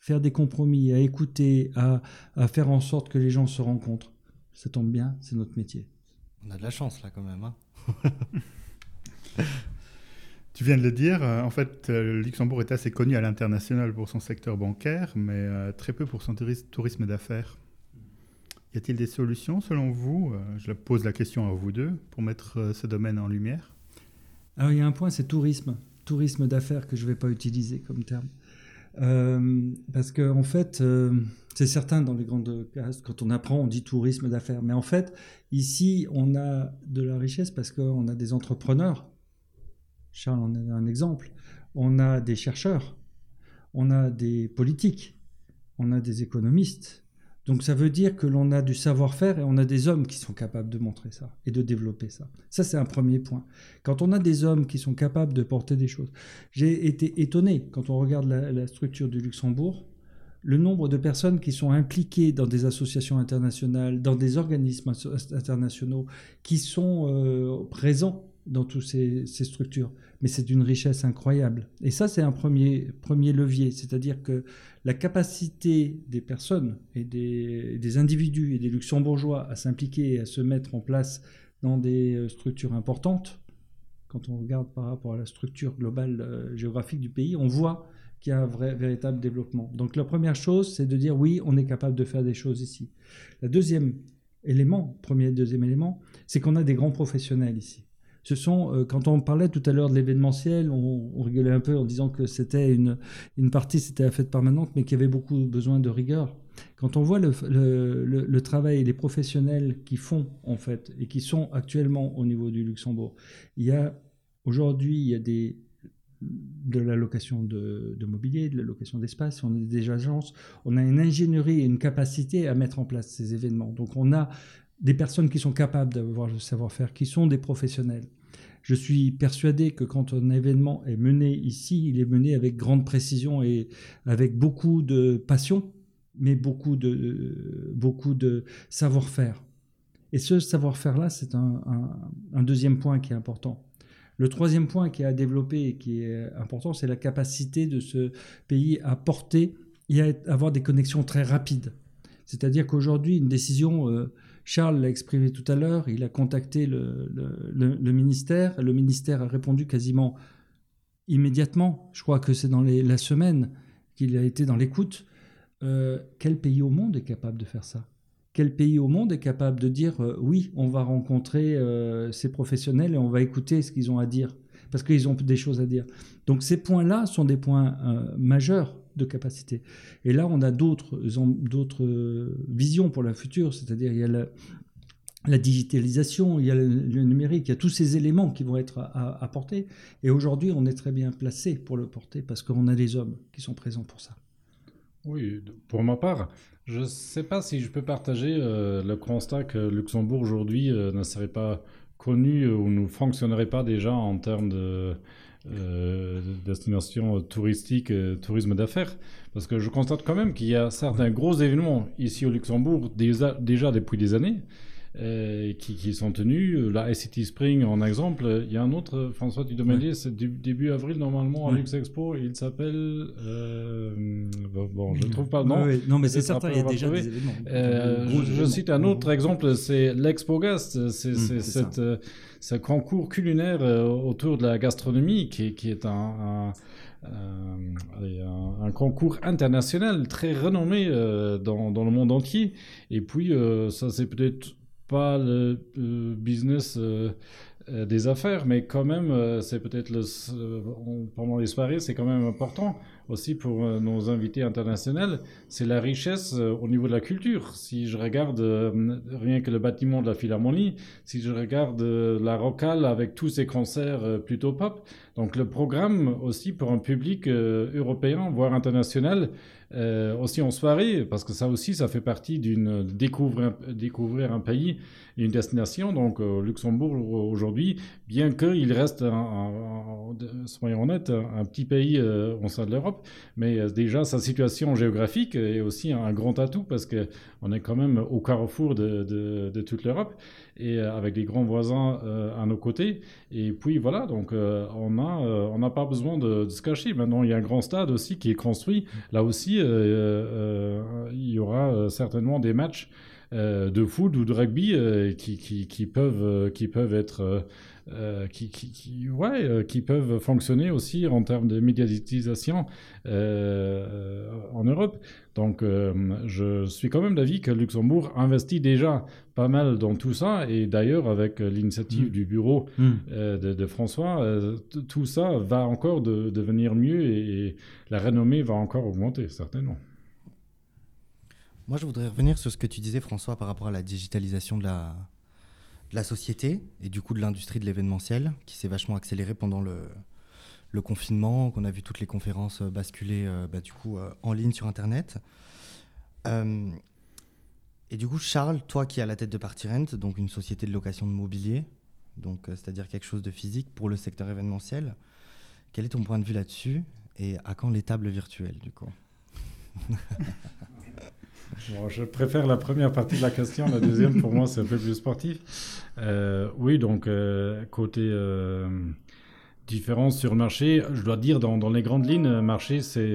faire des compromis, à écouter, à, faire en sorte que les gens se rencontrent. Ça tombe bien, c'est notre métier. On a de la chance là quand même. Hein (laughs) tu viens de le dire, euh, en fait, euh, le Luxembourg est assez connu à l'international pour son secteur bancaire, mais euh, très peu pour son tourisme d'affaires. Y a-t-il des solutions selon vous? Je pose la question à vous deux pour mettre ce domaine en lumière. Alors il y a un point, c'est tourisme. Tourisme d'affaires que je ne vais pas utiliser comme terme. Euh, parce qu'en en fait, euh, c'est certain dans les grandes cases, quand on apprend, on dit tourisme d'affaires. Mais en fait, ici, on a de la richesse parce qu'on a des entrepreneurs. Charles en a un exemple. On a des chercheurs, on a des politiques, on a des économistes, donc ça veut dire que l'on a du savoir-faire et on a des hommes qui sont capables de montrer ça et de développer ça. Ça, c'est un premier point. Quand on a des hommes qui sont capables de porter des choses, j'ai été étonné quand on regarde la, structure du Luxembourg, le nombre de personnes qui sont impliquées dans des associations internationales, dans des organismes internationaux, qui sont euh, présents dans toutes ces, structures. Mais c'est d'une richesse incroyable. Et ça, c'est un premier, premier levier. C'est-à-dire que la capacité des personnes et des, individus et des luxembourgeois à s'impliquer et à se mettre en place dans des euh, structures importantes, quand on regarde par rapport à la structure globale euh, géographique du pays, on voit qu'il y a un vrai, véritable développement. Donc la première chose, c'est de dire oui, on est capable de faire des choses ici. Le deuxième élément, premier et deuxième élément, c'est qu'on a des grands professionnels ici ce sont, euh, quand on parlait tout à l'heure de l'événementiel, on, rigolait un peu en disant que c'était une, une partie, c'était la fête permanente, mais qu'il y avait beaucoup besoin de rigueur. Quand on voit le, le, travail et les professionnels qui font, en fait, et qui sont actuellement au niveau du Luxembourg, il y a, aujourd'hui, il y a des, de la location de, de mobilier, de la location d'espace, on a des agences, on a une ingénierie et une capacité à mettre en place ces événements. Donc on a des personnes qui sont capables d'avoir le savoir-faire, qui sont des professionnels. Je suis persuadé que quand un événement est mené ici, il est mené avec grande précision et avec beaucoup de passion, mais beaucoup de, beaucoup de savoir-faire. Et ce savoir-faire-là, c'est un, deuxième point qui est important. Le troisième point qui est à développer et qui est important, c'est la capacité de ce pays à porter et à avoir des connexions très rapides. C'est-à-dire qu'aujourd'hui, une décision... Euh, Charles l'a exprimé tout à l'heure, il a contacté le, ministère, le ministère a répondu quasiment immédiatement, je crois que c'est dans la semaine qu'il a été dans l'écoute. Euh, quel pays au monde est capable de faire ça? Quel pays au monde est capable de dire euh, oui, on va rencontrer euh, ces professionnels et on va écouter ce qu'ils ont à dire? Parce qu'ils ont des choses à dire. Donc ces points-là sont des points majeurs de capacité. Et là, on a d'autres visions pour le futur, c'est-à-dire il y a la, digitalisation, il y a le, numérique, il y a tous ces éléments qui vont être apportés. Et aujourd'hui, on est très bien placé pour le porter parce qu'on a des hommes qui sont présents pour ça. Oui, pour ma part, je ne sais pas si je peux partager euh, le constat que Luxembourg aujourd'hui euh, ne serait pas connu ou ne fonctionnerait pas déjà en termes de euh, destination touristique, tourisme d'affaires. Parce que je constate quand même qu'il y a certains gros événements ici au Luxembourg déjà depuis des années. Euh, qui, sont tenus. La ICT Spring, en exemple. Il y a un autre, François, tu demandais, c'est début avril normalement à Lux Expo. Il s'appelle. Euh, bon, je ne trouve pas le nom. Non, mais c'est certain, il y a déjà des événements. Euh, je, cite un autre exemple, c'est l'Expogast. C'est mmh, ce concours culinaire autour de la gastronomie qui, qui est un, un, un, concours international très renommé dans, dans, le monde entier. Et puis, ça c'est peut-être pas le, business euh, euh, des affaires, mais quand même, euh, c'est peut-être le, pendant les soirées, c'est quand même important aussi pour nos invités internationaux, c'est la richesse au niveau de la culture. Si je regarde rien que le bâtiment de la Philharmonie, si je regarde la Rocale avec tous ses concerts plutôt pop, donc le programme aussi pour un public européen, voire international, euh, aussi en soirée, parce que ça aussi, ça fait partie d'une découvrir, découvrir un pays, une destination. Donc, euh, Luxembourg aujourd'hui, bien qu'il reste, soyons honnêtes, un, petit pays euh, au sein de l'Europe, mais déjà sa situation géographique est aussi un, grand atout parce que on est quand même au carrefour de, de toute l'Europe et avec des grands voisins à nos côtés. Et puis voilà, donc on a, on n'a pas besoin de, se cacher. Maintenant, il y a un grand stade aussi qui est construit. Là aussi, euh, euh, il y aura euh, certainement des matchs de foot ou de rugby qui, peuvent, qui peuvent être qui, qui, ouais, qui peuvent fonctionner aussi en termes de médiatisation en Europe. Donc, je suis quand même d'avis que Luxembourg investit déjà pas mal dans tout ça. Et d'ailleurs, avec l'initiative mm. du bureau mm. de, François, tout ça va encore devenir mieux et, la renommée va encore augmenter, certainement. Moi, je voudrais revenir sur ce que tu disais, François, par rapport à la digitalisation de la, la société et du coup de l'industrie de l'événementiel, qui s'est vachement accélérée pendant le, le confinement, qu'on a vu toutes les conférences euh, basculer euh, bah, du coup, euh, en ligne sur Internet. Et du coup, Charles, toi qui à la tête de Partirent, donc une société de location de mobilier, donc c'est-à-dire quelque chose de physique pour le secteur événementiel, quel est ton point de vue là-dessus et à quand les tables virtuelles du coup (laughs) je préfère la première partie de la question. La deuxième, pour moi, c'est un peu plus sportif. Euh, oui, donc, euh, côté euh, différence sur marché, je dois dire, dans, les grandes lignes, marché, c'est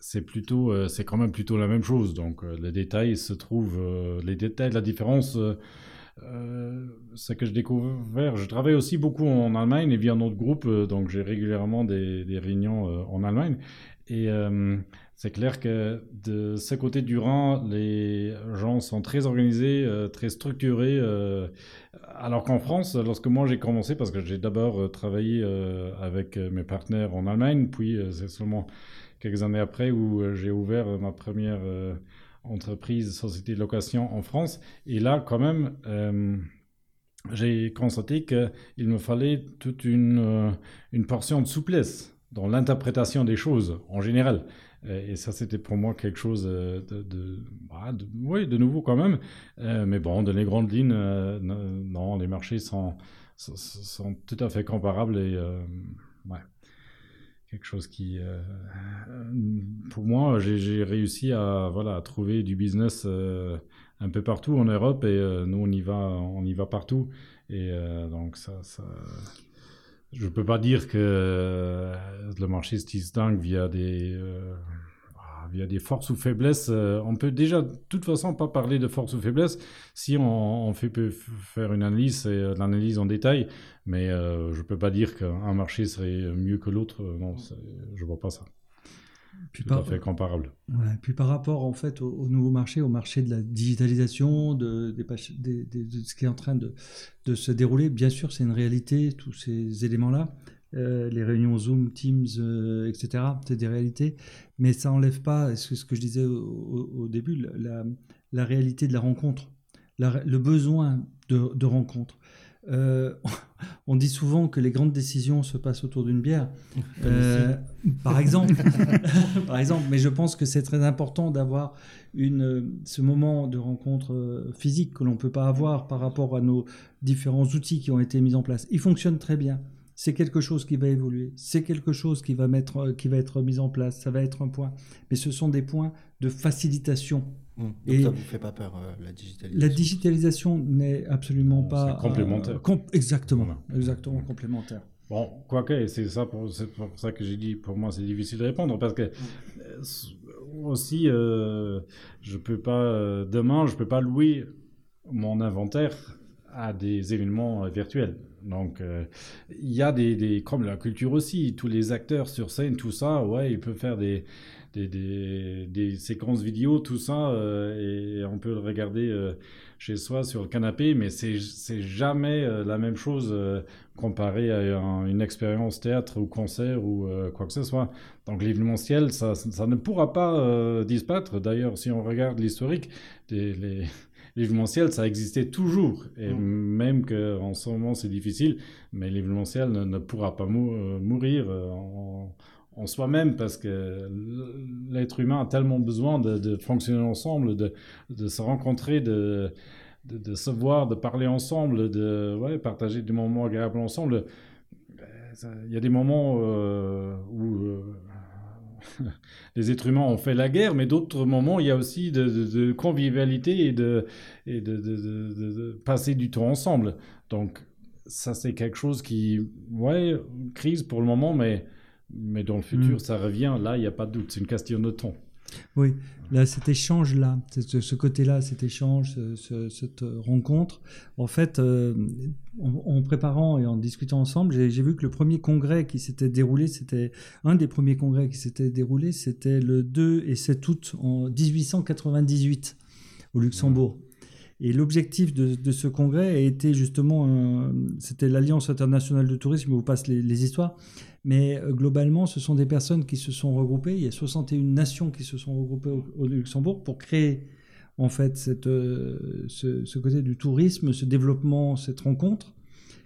c'est plutôt, c'est quand même plutôt la même chose. Donc, les détails se trouvent, les détails, la différence, c'est que je découvre. Je travaille aussi beaucoup en Allemagne et via notre groupe, donc j'ai régulièrement des, des réunions en Allemagne. Et c'est clair que de ce côté du Rhin, les gens sont très organisés, euh, très structurés. Euh, alors qu'en France, lorsque moi j'ai commencé, parce que j'ai d'abord euh, travaillé avec mes partenaires en Allemagne, puis c'est seulement quelques années après où j'ai ouvert ma première entreprise, société de location en France. Et là, quand même, j'ai constaté qu'il me fallait toute une, une portion de souplesse dans l'interprétation des choses en général. Et ça, c'était pour moi quelque chose euh, de, bah, de, oui, de nouveau quand même. Euh, mais bon, dans les grandes lignes, euh, non, les marchés sont, sont, tout à fait comparables et ouais, quelque chose qui, pour moi, j'ai réussi à, voilà, à trouver du business un peu partout en Europe et nous, on y va, on y va partout. Et donc, ça, ça je peux pas dire que euh, le marché se distingue via des, euh, ah, via des forces ou faiblesses. Euh, on peut déjà, de toute façon, pas parler de forces ou faiblesses si on, fait faire une analyse, et l'analyse en détail. Mais je ne peux pas dire qu'un marché serait mieux que l'autre. Non, je ne vois pas ça tout par, à fait comparable. Puis par rapport en fait au, nouveau marché, au marché de la digitalisation, de, ce qui est en train de, se dérouler, bien sûr c'est une réalité, tous ces éléments-là. Euh, les réunions Zoom, Teams, euh, etc. C'est des réalités, mais ça n'enlève pas ce, ce que je disais au, début, la, réalité de la rencontre, le besoin de, rencontre. Euh, (laughs) on dit souvent que les grandes décisions se passent autour d'une bière, (laughs) par exemple. (laughs) par exemple, mais je pense que c'est très important d'avoir une ce moment de rencontre physique que l'on peut pas avoir par rapport à nos différents outils qui ont été mis en place. Ils fonctionnent très bien. C'est quelque chose qui va évoluer. C'est quelque chose qui va mettre, qui va être mis en place. Ça va être un point. Mais ce sont des points de facilitation Mmh. Donc Et ça vous fait pas peur, euh, la digitalisation? La digitalisation n'est absolument pas... complémentaire. Euh, exactement, exactement complémentaire. Bon, quoique, c'est ça pour, pour ça que j'ai dit, pour moi c'est difficile de répondre, parce que euh, aussi, je peux pas, demain, je peux pas louer mon inventaire à des événements virtuels. Donc, il y a des, comme la culture aussi, tous les acteurs sur scène, tout ça, ouais, ils peuvent faire des, des, des, séquences vidéo, tout ça, euh, et on peut le regarder euh, chez soi sur le canapé, mais c'est jamais euh, la même chose comparé à une expérience théâtre ou concert ou quoi que ce soit. Donc l'événementiel, ça, ça ne pourra pas disparaître. D'ailleurs, si on regarde l'historique, les, l'événementiel, ça existait toujours. Et mmh. même qu'en ce moment, c'est difficile, mais l'événementiel ne, ne, pourra pas mourir en, en soi-même parce que l'être humain a tellement besoin de, fonctionner ensemble, de, de se rencontrer, de, de, se voir, de parler ensemble, de ouais, partager des moments agréables ensemble. Euh, il y a des moments euh, où euh, (laughs) les êtres humains ont fait la guerre, mais d'autres moments, il y a aussi de, convivialité et, de, et de, passer du temps ensemble. Donc, ça, c'est quelque chose qui, ouais, crise pour le moment, mais mais dans le futur, mm. ça revient. Là, il n'y a pas de doute. C'est une question de temps. Oui, là, cet échange-là, ce, côté-là, cet échange, cette rencontre, en fait, euh, en, préparant et en discutant ensemble, j'ai vu que le premier congrès qui s'était déroulé, c'était un des premiers congrès qui s'était déroulé, c'était le 2 et 7 août en 1898 au Luxembourg. Et l'objectif de, ce congrès a été justement, c'était l'Alliance internationale de tourisme, je vous passe les histoires, mais euh, globalement, ce sont des personnes qui se sont regroupées. Il y a 61 nations qui se sont regroupées au, Luxembourg pour créer en fait euh, ce, côté du tourisme, ce développement, cette rencontre,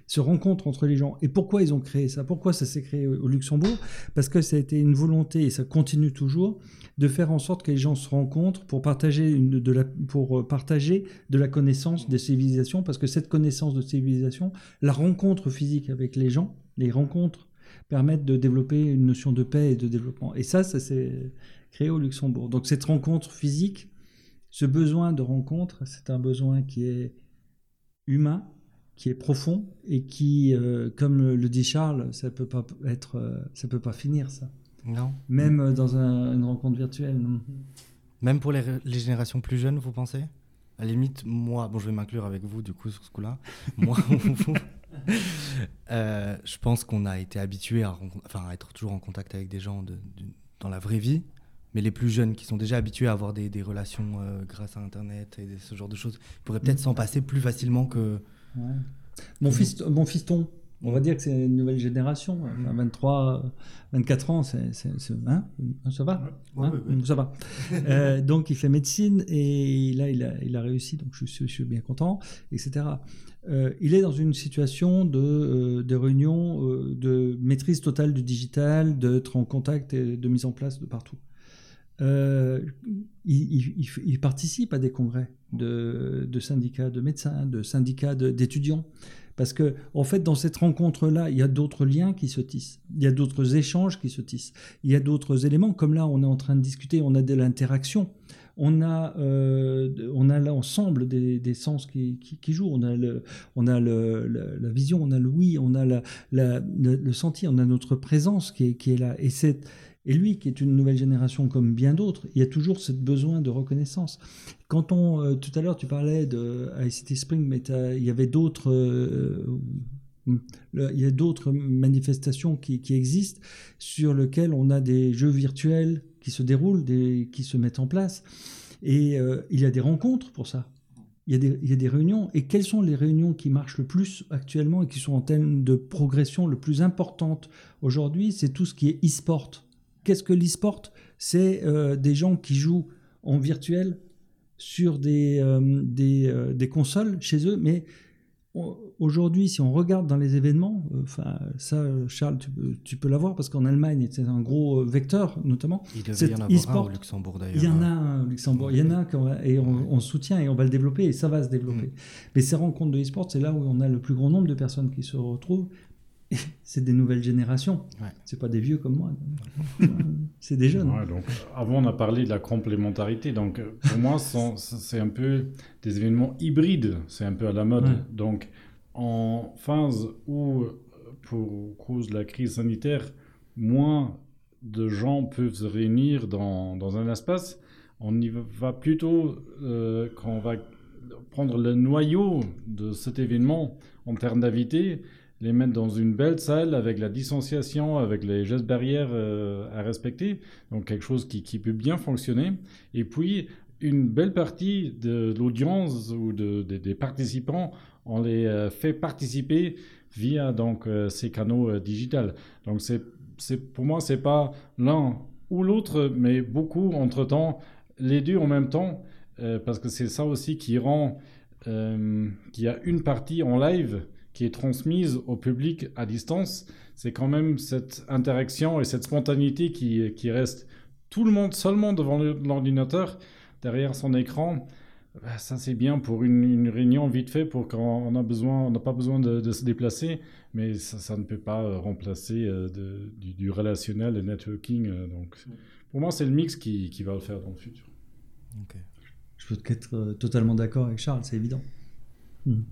ce rencontre entre les gens. Et pourquoi ils ont créé ça? Pourquoi ça s'est créé au, Luxembourg? Parce que ça a été une volonté, et ça continue toujours, de faire en sorte que les gens se rencontrent pour partager, de la, pour euh, partager de la connaissance des civilisations, parce que cette connaissance de civilisation, la rencontre physique avec les gens, les rencontres permettent de développer une notion de paix et de développement. Et ça, ça s'est créé au Luxembourg. Donc cette rencontre physique, ce besoin de rencontre, c'est un besoin qui est humain, qui est profond et qui, euh, comme le dit Charles, ça peut pas être, euh, ça peut pas finir ça. Non. Même dans une rencontre virtuelle. Même pour les, les, générations plus jeunes, vous pensez? À la limite, moi, bon, je vais m'inclure avec vous du coup sur ce coup-là. moi, (laughs) vous, Euh, je pense qu'on a été habitué à, enfin, à être toujours en contact avec des gens dans la vraie vie, mais les plus jeunes qui sont déjà habitués à avoir des, relations euh, grâce à Internet et ce genre de choses, pourraient peut-être s'en passer plus facilement que. Mon, fils, mon fiston, on va dire que c'est une nouvelle génération. 23, 24 ans, c'est, hein ça va, hein ça va. (laughs) Euh, donc il fait médecine et là il a, il a réussi, donc je suis, je suis bien content, etc. Euh, il est dans une situation de, euh, de réunion, de maîtrise totale du digital, d'être en contact et de mise en place de partout. Il, il, participe à des congrès de, syndicats de médecins, de syndicats d'étudiants. Parce que, en fait, dans cette rencontre-là, il y a d'autres liens qui se tissent. Il y a d'autres échanges qui se tissent. Il y a d'autres éléments. Comme là, on est en train de discuter, on a de l'interaction. On a, euh, on a l'ensemble des, sens qui, jouent. On a, le, on a la, vision, on a oui, on a le, senti, on a notre présence qui est, là. Et et lui, qui est une nouvelle génération comme bien d'autres, il y a toujours ce besoin de reconnaissance. Quand on, euh, tout à l'heure, tu parlais de ICT Spring, mais il y avait d'autres, euh, il y a d'autres manifestations qui, existent sur lesquelles on a des jeux virtuels qui se déroulent, qui se mettent en place, et euh, il y a des rencontres pour ça. Il y, a des, il y, a des, réunions. Et quelles sont les réunions qui marchent le plus actuellement et qui sont en termes de progression le plus importante aujourd'hui? C'est tout ce qui est e-sport. Qu'est-ce que l'e-sport? C'est euh, des gens qui jouent en virtuel sur des, euh, euh, des, consoles chez eux, mais aujourd'hui, si on regarde dans les événements, enfin ça, Charles, tu peux, tu peux l'avoir parce qu'en Allemagne, c'est un gros vecteur, notamment. Il devait y en avoir un au Luxembourg d'ailleurs. Il y en a un au Luxembourg, il y en a un et on, soutient et on va le développer et ça va se développer. Mm. Mais ces rencontres de e-sport, c'est là où on a le plus grand nombre de personnes qui se retrouvent. (laughs) C'est des nouvelles générations. Ouais. C'est pas des vieux comme moi. (laughs) c'est des jeunes. donc, avant, on a parlé de la complémentarité. Donc, pour moi, (laughs) c'est un peu des événements hybrides. C'est un peu à la mode. Donc, en phase où, pour cause de la crise sanitaire, moins de gens peuvent se réunir dans, dans un espace, on y va plutôt euh, quand on va prendre le noyau de cet événement en termes d'invités, les mettre dans une belle salle avec la distanciation, avec les gestes barrières euh, à respecter, donc quelque chose qui, qui, peut bien fonctionner. Et puis, une belle partie de l'audience ou de, des participants, on les euh, fait participer via donc euh, ces canaux digitaux. Donc c'est, pour moi c'est pas l'un ou l'autre, mais beaucoup entre temps, les deux en même temps, parce que c'est ça aussi qui rend qu'il y a une partie en live qui est transmise au public à distance. C'est quand même cette interaction et cette spontanéité qui, qui reste tout le monde seulement devant l'ordinateur derrière son écran. Bah, ça, c'est bien pour une, réunion vite fait, pour quand on a besoin, on n'a pas besoin de, se déplacer, mais ça, ne peut pas euh, remplacer euh, du, relationnel, le networking. Euh, donc, pour moi, c'est le mix qui, va le faire dans le futur. Je peux être totalement d'accord avec Charles, c'est évident. Hmm.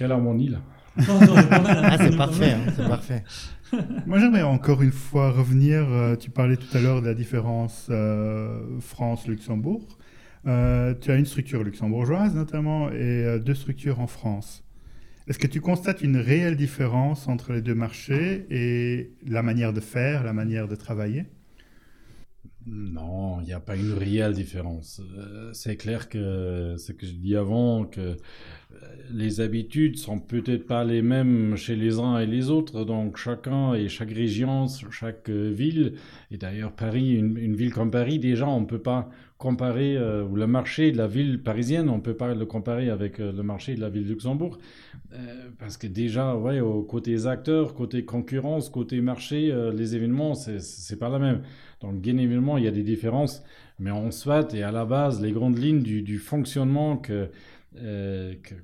Quelle harmonie là ah, c'est parfait, hein, c'est parfait. (laughs) Moi, j'aimerais encore une fois revenir. Euh, tu parlais tout à l'heure de la différence euh, France-Luxembourg. Euh, tu as une structure luxembourgeoise notamment et deux structures en France. Est-ce que tu constates une réelle différence entre les deux marchés et la manière de faire, la manière de travailler? Non, il n'y a pas une réelle différence. c'est clair que ce que je dis avant, que les habitudes sont peut-être pas les mêmes chez les uns et les autres, donc chacun et chaque région, chaque ville, et d'ailleurs Paris, une, ville comme Paris, déjà on ne peut pas comparer, euh, le marché de la ville parisienne, on ne peut pas le comparer avec euh, le marché de la ville de Luxembourg, euh, parce que déjà, ouais, au côté acteurs, côté concurrence, côté marché, les événements, c'est pas la même. Donc bien évidemment, il y a des différences, mais on souhaite, et à la base, les grandes lignes du, fonctionnement que euh, que,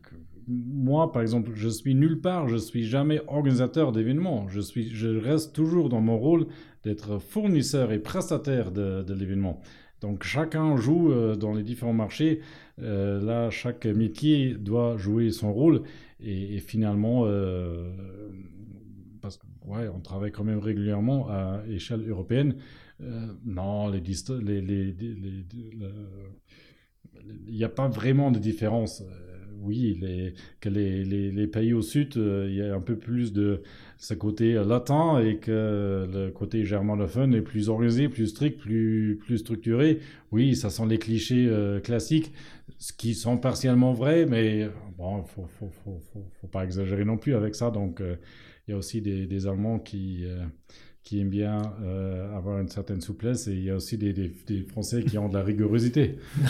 moi, par exemple, je suis nulle part, je suis jamais organisateur d'événements. Je, je reste toujours dans mon rôle d'être fournisseur et prestataire de, de l'événement. Donc chacun joue euh, dans les différents marchés. Euh, là, chaque métier doit jouer son rôle. Et, finalement, parce que ouais, on travaille quand même régulièrement à échelle européenne. Non, les, il n'y a pas vraiment de différence. Euh, oui, les, que les, pays au sud, euh, il y a un peu plus de ce côté latin et que le côté germanophone est plus organisé, plus strict, plus, plus structuré. Oui, ça sont les clichés euh, classiques, ce qui sont partiellement vrais, mais bon, il faut, faut, faut, faut, pas exagérer non plus avec ça. Donc, il y a aussi des Allemands qui qui aiment bien euh, avoir une certaine souplesse et il y a aussi des, des, Français qui ont de la rigorosité. (laughs) (laughs)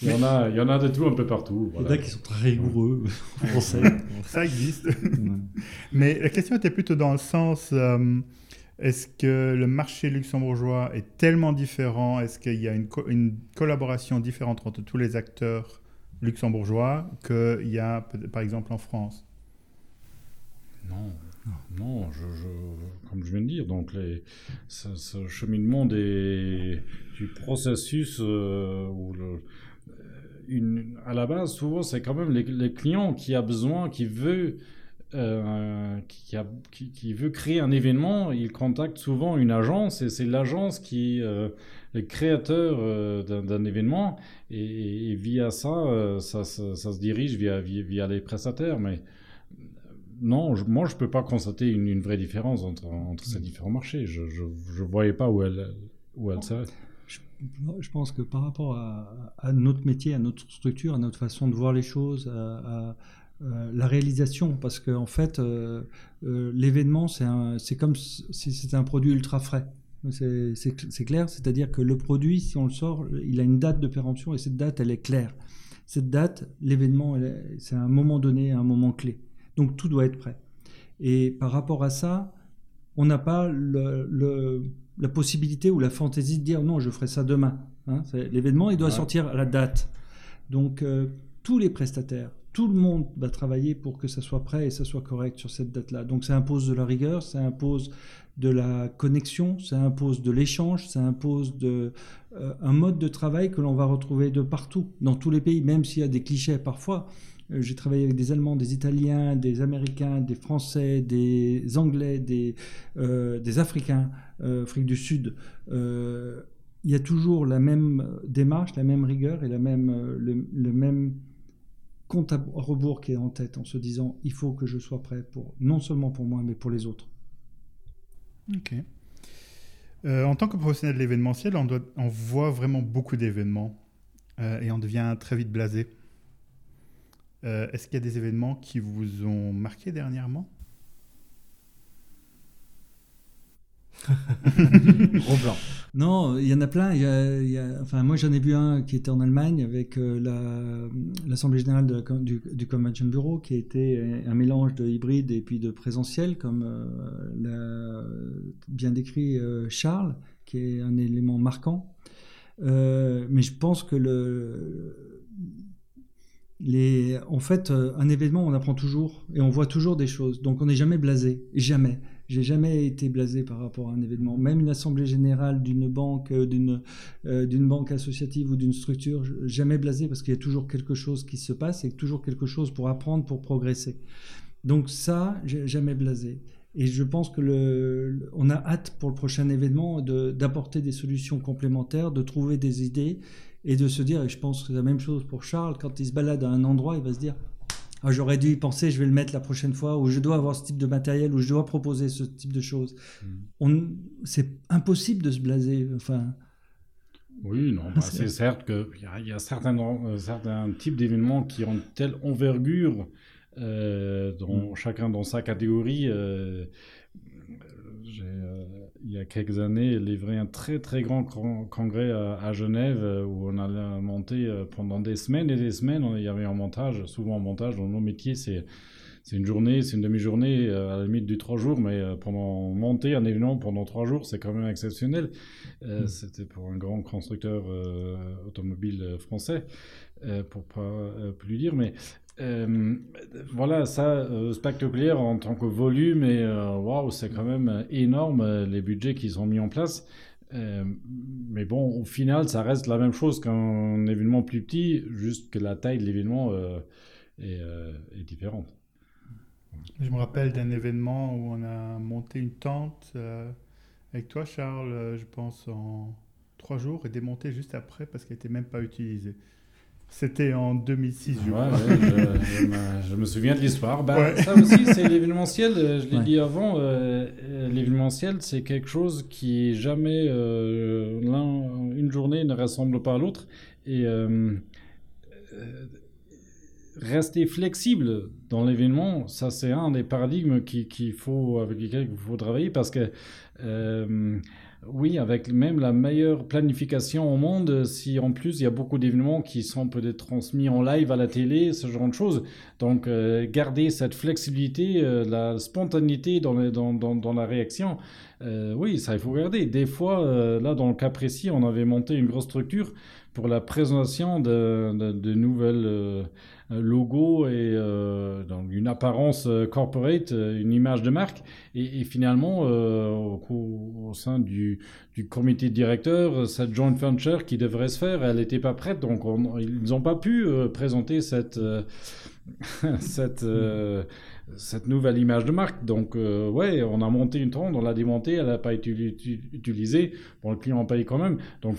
il, y en a, il y en a de tout un peu partout. Il y en a qui sont très rigoureux (laughs) français. Ça existe. Mais la question était plutôt dans le sens euh, est-ce que le marché luxembourgeois est tellement différent? Est-ce qu'il y a une, une, collaboration différente entre tous les acteurs luxembourgeois qu'il y a par exemple en France? Non, non, comme je viens de dire, donc les, ce, cheminement du processus euh, le, euh, à la base, souvent, c'est quand même les, clients qui a besoin, qui veut, euh, qui, veut créer un événement, il contacte souvent une agence et c'est l'agence qui est le créateur d'un événement et, via ça ça, se dirige via, via, via les prestataires. Mais non, moi je ne peux pas constater une, vraie différence entre, entre ces mm. différents marchés. Je ne voyais pas où elle, où elle s'arrête. Je, pense que par rapport à, notre métier, à notre structure, à notre façon de voir les choses, à, la réalisation, parce qu'en en fait, euh, euh, l'événement, c'est comme si c'était un produit ultra frais. C'est clair, c'est-à-dire que le produit, si on le sort, il a une date de péremption et cette date, elle est claire. cette date, l'événement, c'est un moment donné, un moment clé. Donc tout doit être prêt. Et par rapport à ça, on n'a pas la possibilité ou la fantaisie de dire non, je ferai ça demain. Hein. l'événement, il doit sortir à la date. Donc euh, tous les prestataires, tout le monde va travailler pour que ça soit prêt et ça soit correct sur cette date-là. Donc ça impose de la rigueur, ça impose de la connexion, ça impose de l'échange, ça impose de, euh, un mode de travail que l'on va retrouver de partout, dans tous les pays, même s'il y a des clichés parfois. Euh, j'ai travaillé avec des Allemands, des Italiens, des Américains, des Français, des Anglais, des, euh, Africains, Afrique du Sud. il y a toujours la même démarche, la même rigueur et le même compte à rebours qui est en tête en se disant il faut que je sois prêt pour non seulement pour moi mais pour les autres. Ok. Euh, en tant que professionnel de l'événementiel, on, voit vraiment beaucoup d'événements euh, et on devient très vite blasé. Euh, est-ce qu'il y a des événements qui vous ont marqué dernièrement? (laughs) Gros blanc. Non, il y en a plein. Il y a, enfin, moi, j'en ai vu un qui était en Allemagne avec euh, l'Assemblée générale du, du, Convention Bureau, qui était un mélange de hybride et puis de présentiel, comme euh, l'a bien décrit euh, Charles, qui est un élément marquant. mais je pense que le, en fait, un événement, on apprend toujours et on voit toujours des choses. Donc, on n'est jamais blasé, jamais. J'ai jamais été blasé par rapport à un événement. Même une assemblée générale d'une banque, euh, d'une euh, d'une banque associative ou d'une structure, jamais blasé parce qu'il y a toujours quelque chose qui se passe et toujours quelque chose pour apprendre, pour progresser. Donc ça, jamais blasé. Et je pense que le, on a hâte pour le prochain événement d'apporter des solutions complémentaires, de trouver des idées et de se dire, et je pense que c'est la même chose pour Charles, quand il se balade à un endroit, il va se dire, ah, j'aurais dû y penser, je vais le mettre la prochaine fois, ou je dois avoir ce type de matériel, ou je dois proposer ce type de choses. Hmm. C'est impossible de se blaser. Enfin. Oui, non, bah, (laughs) c'est certes qu'il y, y, a certains, euh, certains types d'événements qui ont telle envergure, euh, hmm. chacun dans sa catégorie. Euh, il y a quelques années, livré un très très grand congrès à, Genève euh, où on allait monter euh, pendant des semaines et des semaines. Il y avait un montage, souvent un montage dans nos métiers, c'est c'est une journée, c'est une demi-journée, euh, à la limite du trois jours, mais pendant monter un événement pendant trois jours, c'est quand même exceptionnel. Mm. C'était pour un grand constructeur automobile français, pour pas plus dire, mais euh, voilà, ça, euh, spectaculaire en tant que volume, et euh, waouh, c'est quand même énorme les budgets qui sont mis en place. mais bon, au final, ça reste la même chose qu'un événement plus petit, juste que la taille de l'événement est, est, différente. Je me rappelle d'un événement où on a monté une tente avec toi, Charles, je pense, en trois jours et démonté juste après parce qu'elle n'était même pas utilisée. C'était en 2006, je crois. je, me, souviens de l'histoire. Bah, ça aussi, c'est l'événementiel. Euh, je l'ai dit avant. Euh, euh, l'événementiel, c'est quelque chose qui jamais une journée ne ressemble pas à l'autre. Et rester flexible dans l'événement, ça c'est un des paradigmes qu'il faut avec lesquels il faut travailler parce que oui, avec même la meilleure planification au monde, si en plus il y a beaucoup d'événements qui sont peut-être transmis en live à la télé, ce genre de choses. Donc euh, garder cette flexibilité, euh, la spontanéité dans, la réaction, euh, oui, ça il faut garder. Des fois, là dans le cas précis, on avait monté une grosse structure pour la présentation de nouvelles logo et euh, une apparence euh, corporate, euh, une image de marque. Et, finalement, au, au, sein du, du, comité directeur, cette joint venture qui devrait se faire, elle n'était pas prête. Donc ils n'ont pas pu présenter cette, (laughs) cette nouvelle image de marque. Donc, ouais, on a monté une tente, on l'a démontée, elle n'a pas été utilisée. Bon, le client paye quand même. Donc,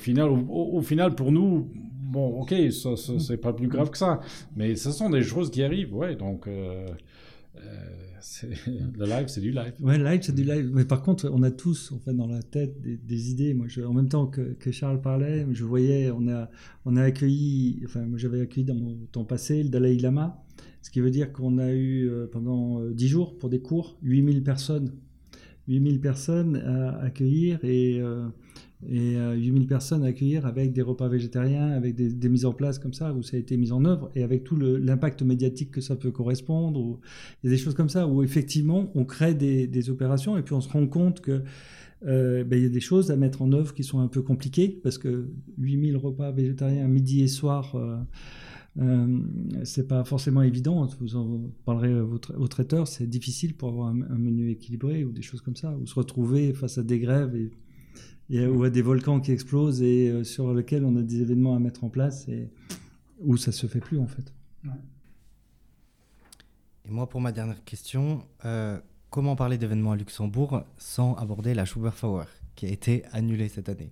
au, final, pour nous, bon, ok, ça, c'est pas plus grave que ça. Mais ce sont des choses qui arrivent, ouais. Donc, euh, euh, (laughs) le live, c'est du live. Ouais, live, c'est du live. Mais par contre, on a tous, en fait, dans la tête des, idées. Moi, en même temps que, que, Charles parlait, je voyais, on a, on a accueilli, enfin, moi, j'avais accueilli dans mon temps passé le Dalai Lama. Ce qui veut dire qu'on a eu euh, pendant 10 jours pour des cours 8000 personnes. 8000 personnes à accueillir et Et 8000 personnes à accueillir avec des repas végétariens, avec des, mises en place comme ça, où ça a été mis en œuvre, et avec tout l'impact médiatique que ça peut correspondre. Ou, il y a des choses comme ça, où effectivement, on crée des, opérations, et puis on se rend compte que euh, ben, y a des choses à mettre en œuvre qui sont un peu compliquées parce que 8000 repas végétariens midi et soir, euh, euh, c'est pas forcément évident. Vous en parlerez au, traiteur, c'est difficile pour avoir un, menu équilibré ou des choses comme ça, ou se retrouver face à des grèves ou à des volcans qui explosent et sur lesquels on a des événements à mettre en place et où ça se fait plus en fait. Et moi, pour ma dernière question, comment parler d'événements à Luxembourg sans aborder la Schubert qui a été annulée cette année?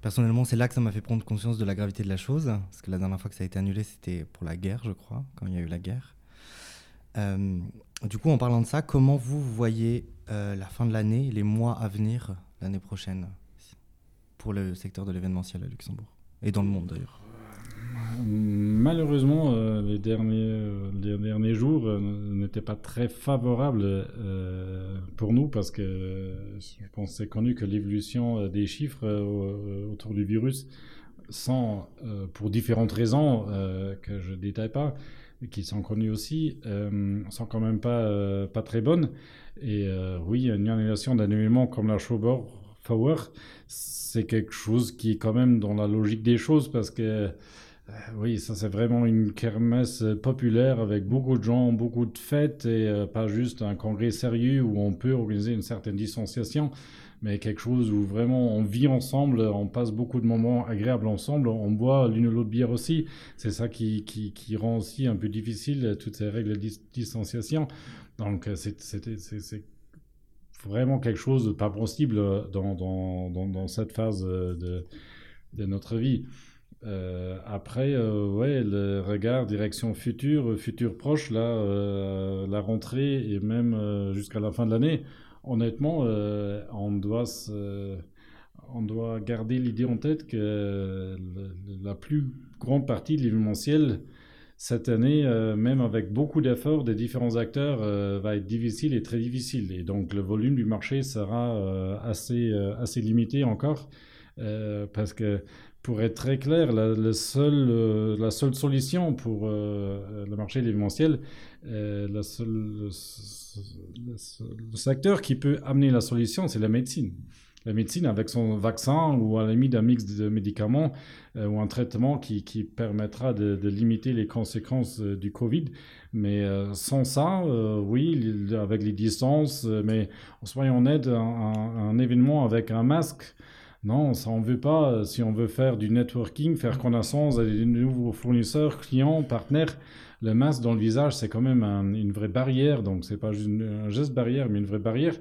Personnellement, c'est là que ça m'a fait prendre conscience de la gravité de la chose, parce que la dernière fois que ça a été annulé, c'était pour la guerre, je crois, quand il y a eu la guerre. Euh, du coup, en parlant de ça, comment vous voyez euh, la fin de l'année, les mois à venir? L'année prochaine pour le secteur de l'événementiel à Luxembourg et dans le monde d'ailleurs Malheureusement, euh, les, derniers, euh, les derniers jours euh, n'étaient pas très favorables pour nous parce que je pense c'est connu que l'évolution des chiffres autour du virus, sans, pour différentes raisons que je ne détaille pas, qui sont connues aussi, sont quand même pas, pas très bonnes. Et oui, une annulation d'un événement comme la Schauber c'est quelque chose qui est quand même dans la logique des choses parce que euh, oui, ça c'est vraiment une kermesse populaire avec beaucoup de gens, beaucoup de fêtes et euh, pas juste un congrès sérieux où on peut organiser une certaine distanciation, mais quelque chose où vraiment on vit ensemble, on passe beaucoup de moments agréables ensemble, on boit l'une ou l'autre bière aussi. C'est ça qui, qui, rend aussi un peu difficile toutes ces règles de distanciation. Donc euh, c'est vraiment quelque chose de pas possible dans, dans, cette phase de, de notre vie. Euh, après, euh, ouais, le regard direction future, futur proche, euh, la rentrée et même jusqu'à la fin de l'année, honnêtement, on doit on doit garder l'idée en tête que la plus grande partie de l'événementiel cette année, même avec beaucoup d'efforts des différents acteurs, va être difficile et très difficile. Et donc le volume du marché sera assez, assez limité encore. parce que pour être très clair, la, seule, euh, la seule solution pour euh, le marché événementiel, euh, la le, secteur qui peut amener la solution, c'est la médecine. La médecine avec son vaccin ou à la limite un mix de médicaments ou un traitement qui, qui permettra de, limiter les conséquences du Covid. Mais sans ça, oui, avec les distances, mais soyons honnêtes, un, un événement avec un masque, non, ça on veut pas. Euh, si on veut faire du networking, faire connaissance avec de nouveaux fournisseurs, clients, partenaires, le masque dans le visage, c'est quand même une vraie barrière. Donc, c'est pas juste un geste barrière, mais une vraie barrière.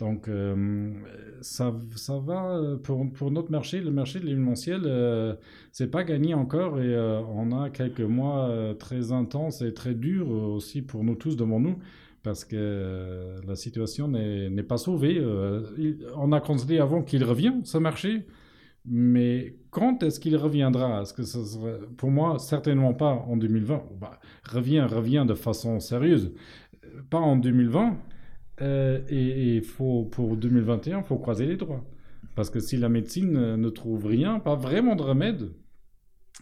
Donc, euh, ça, ça va euh, pour, pour, notre marché. Le marché de l'événementiel, euh, c'est pas gagné encore et on a quelques mois très intenses et très durs aussi pour nous tous devant nous parce que la situation n'est pas sauvée. On a constaté avant qu'il revient, ce marché, mais quand est-ce qu'il reviendra? Est-ce que ça pour moi, certainement pas en 2020. Bah, revient, revient de façon sérieuse, pas en 2020. Euh, et, faut, pour 2021, il faut croiser les doigts. Parce que si la médecine ne trouve rien, pas vraiment de remède,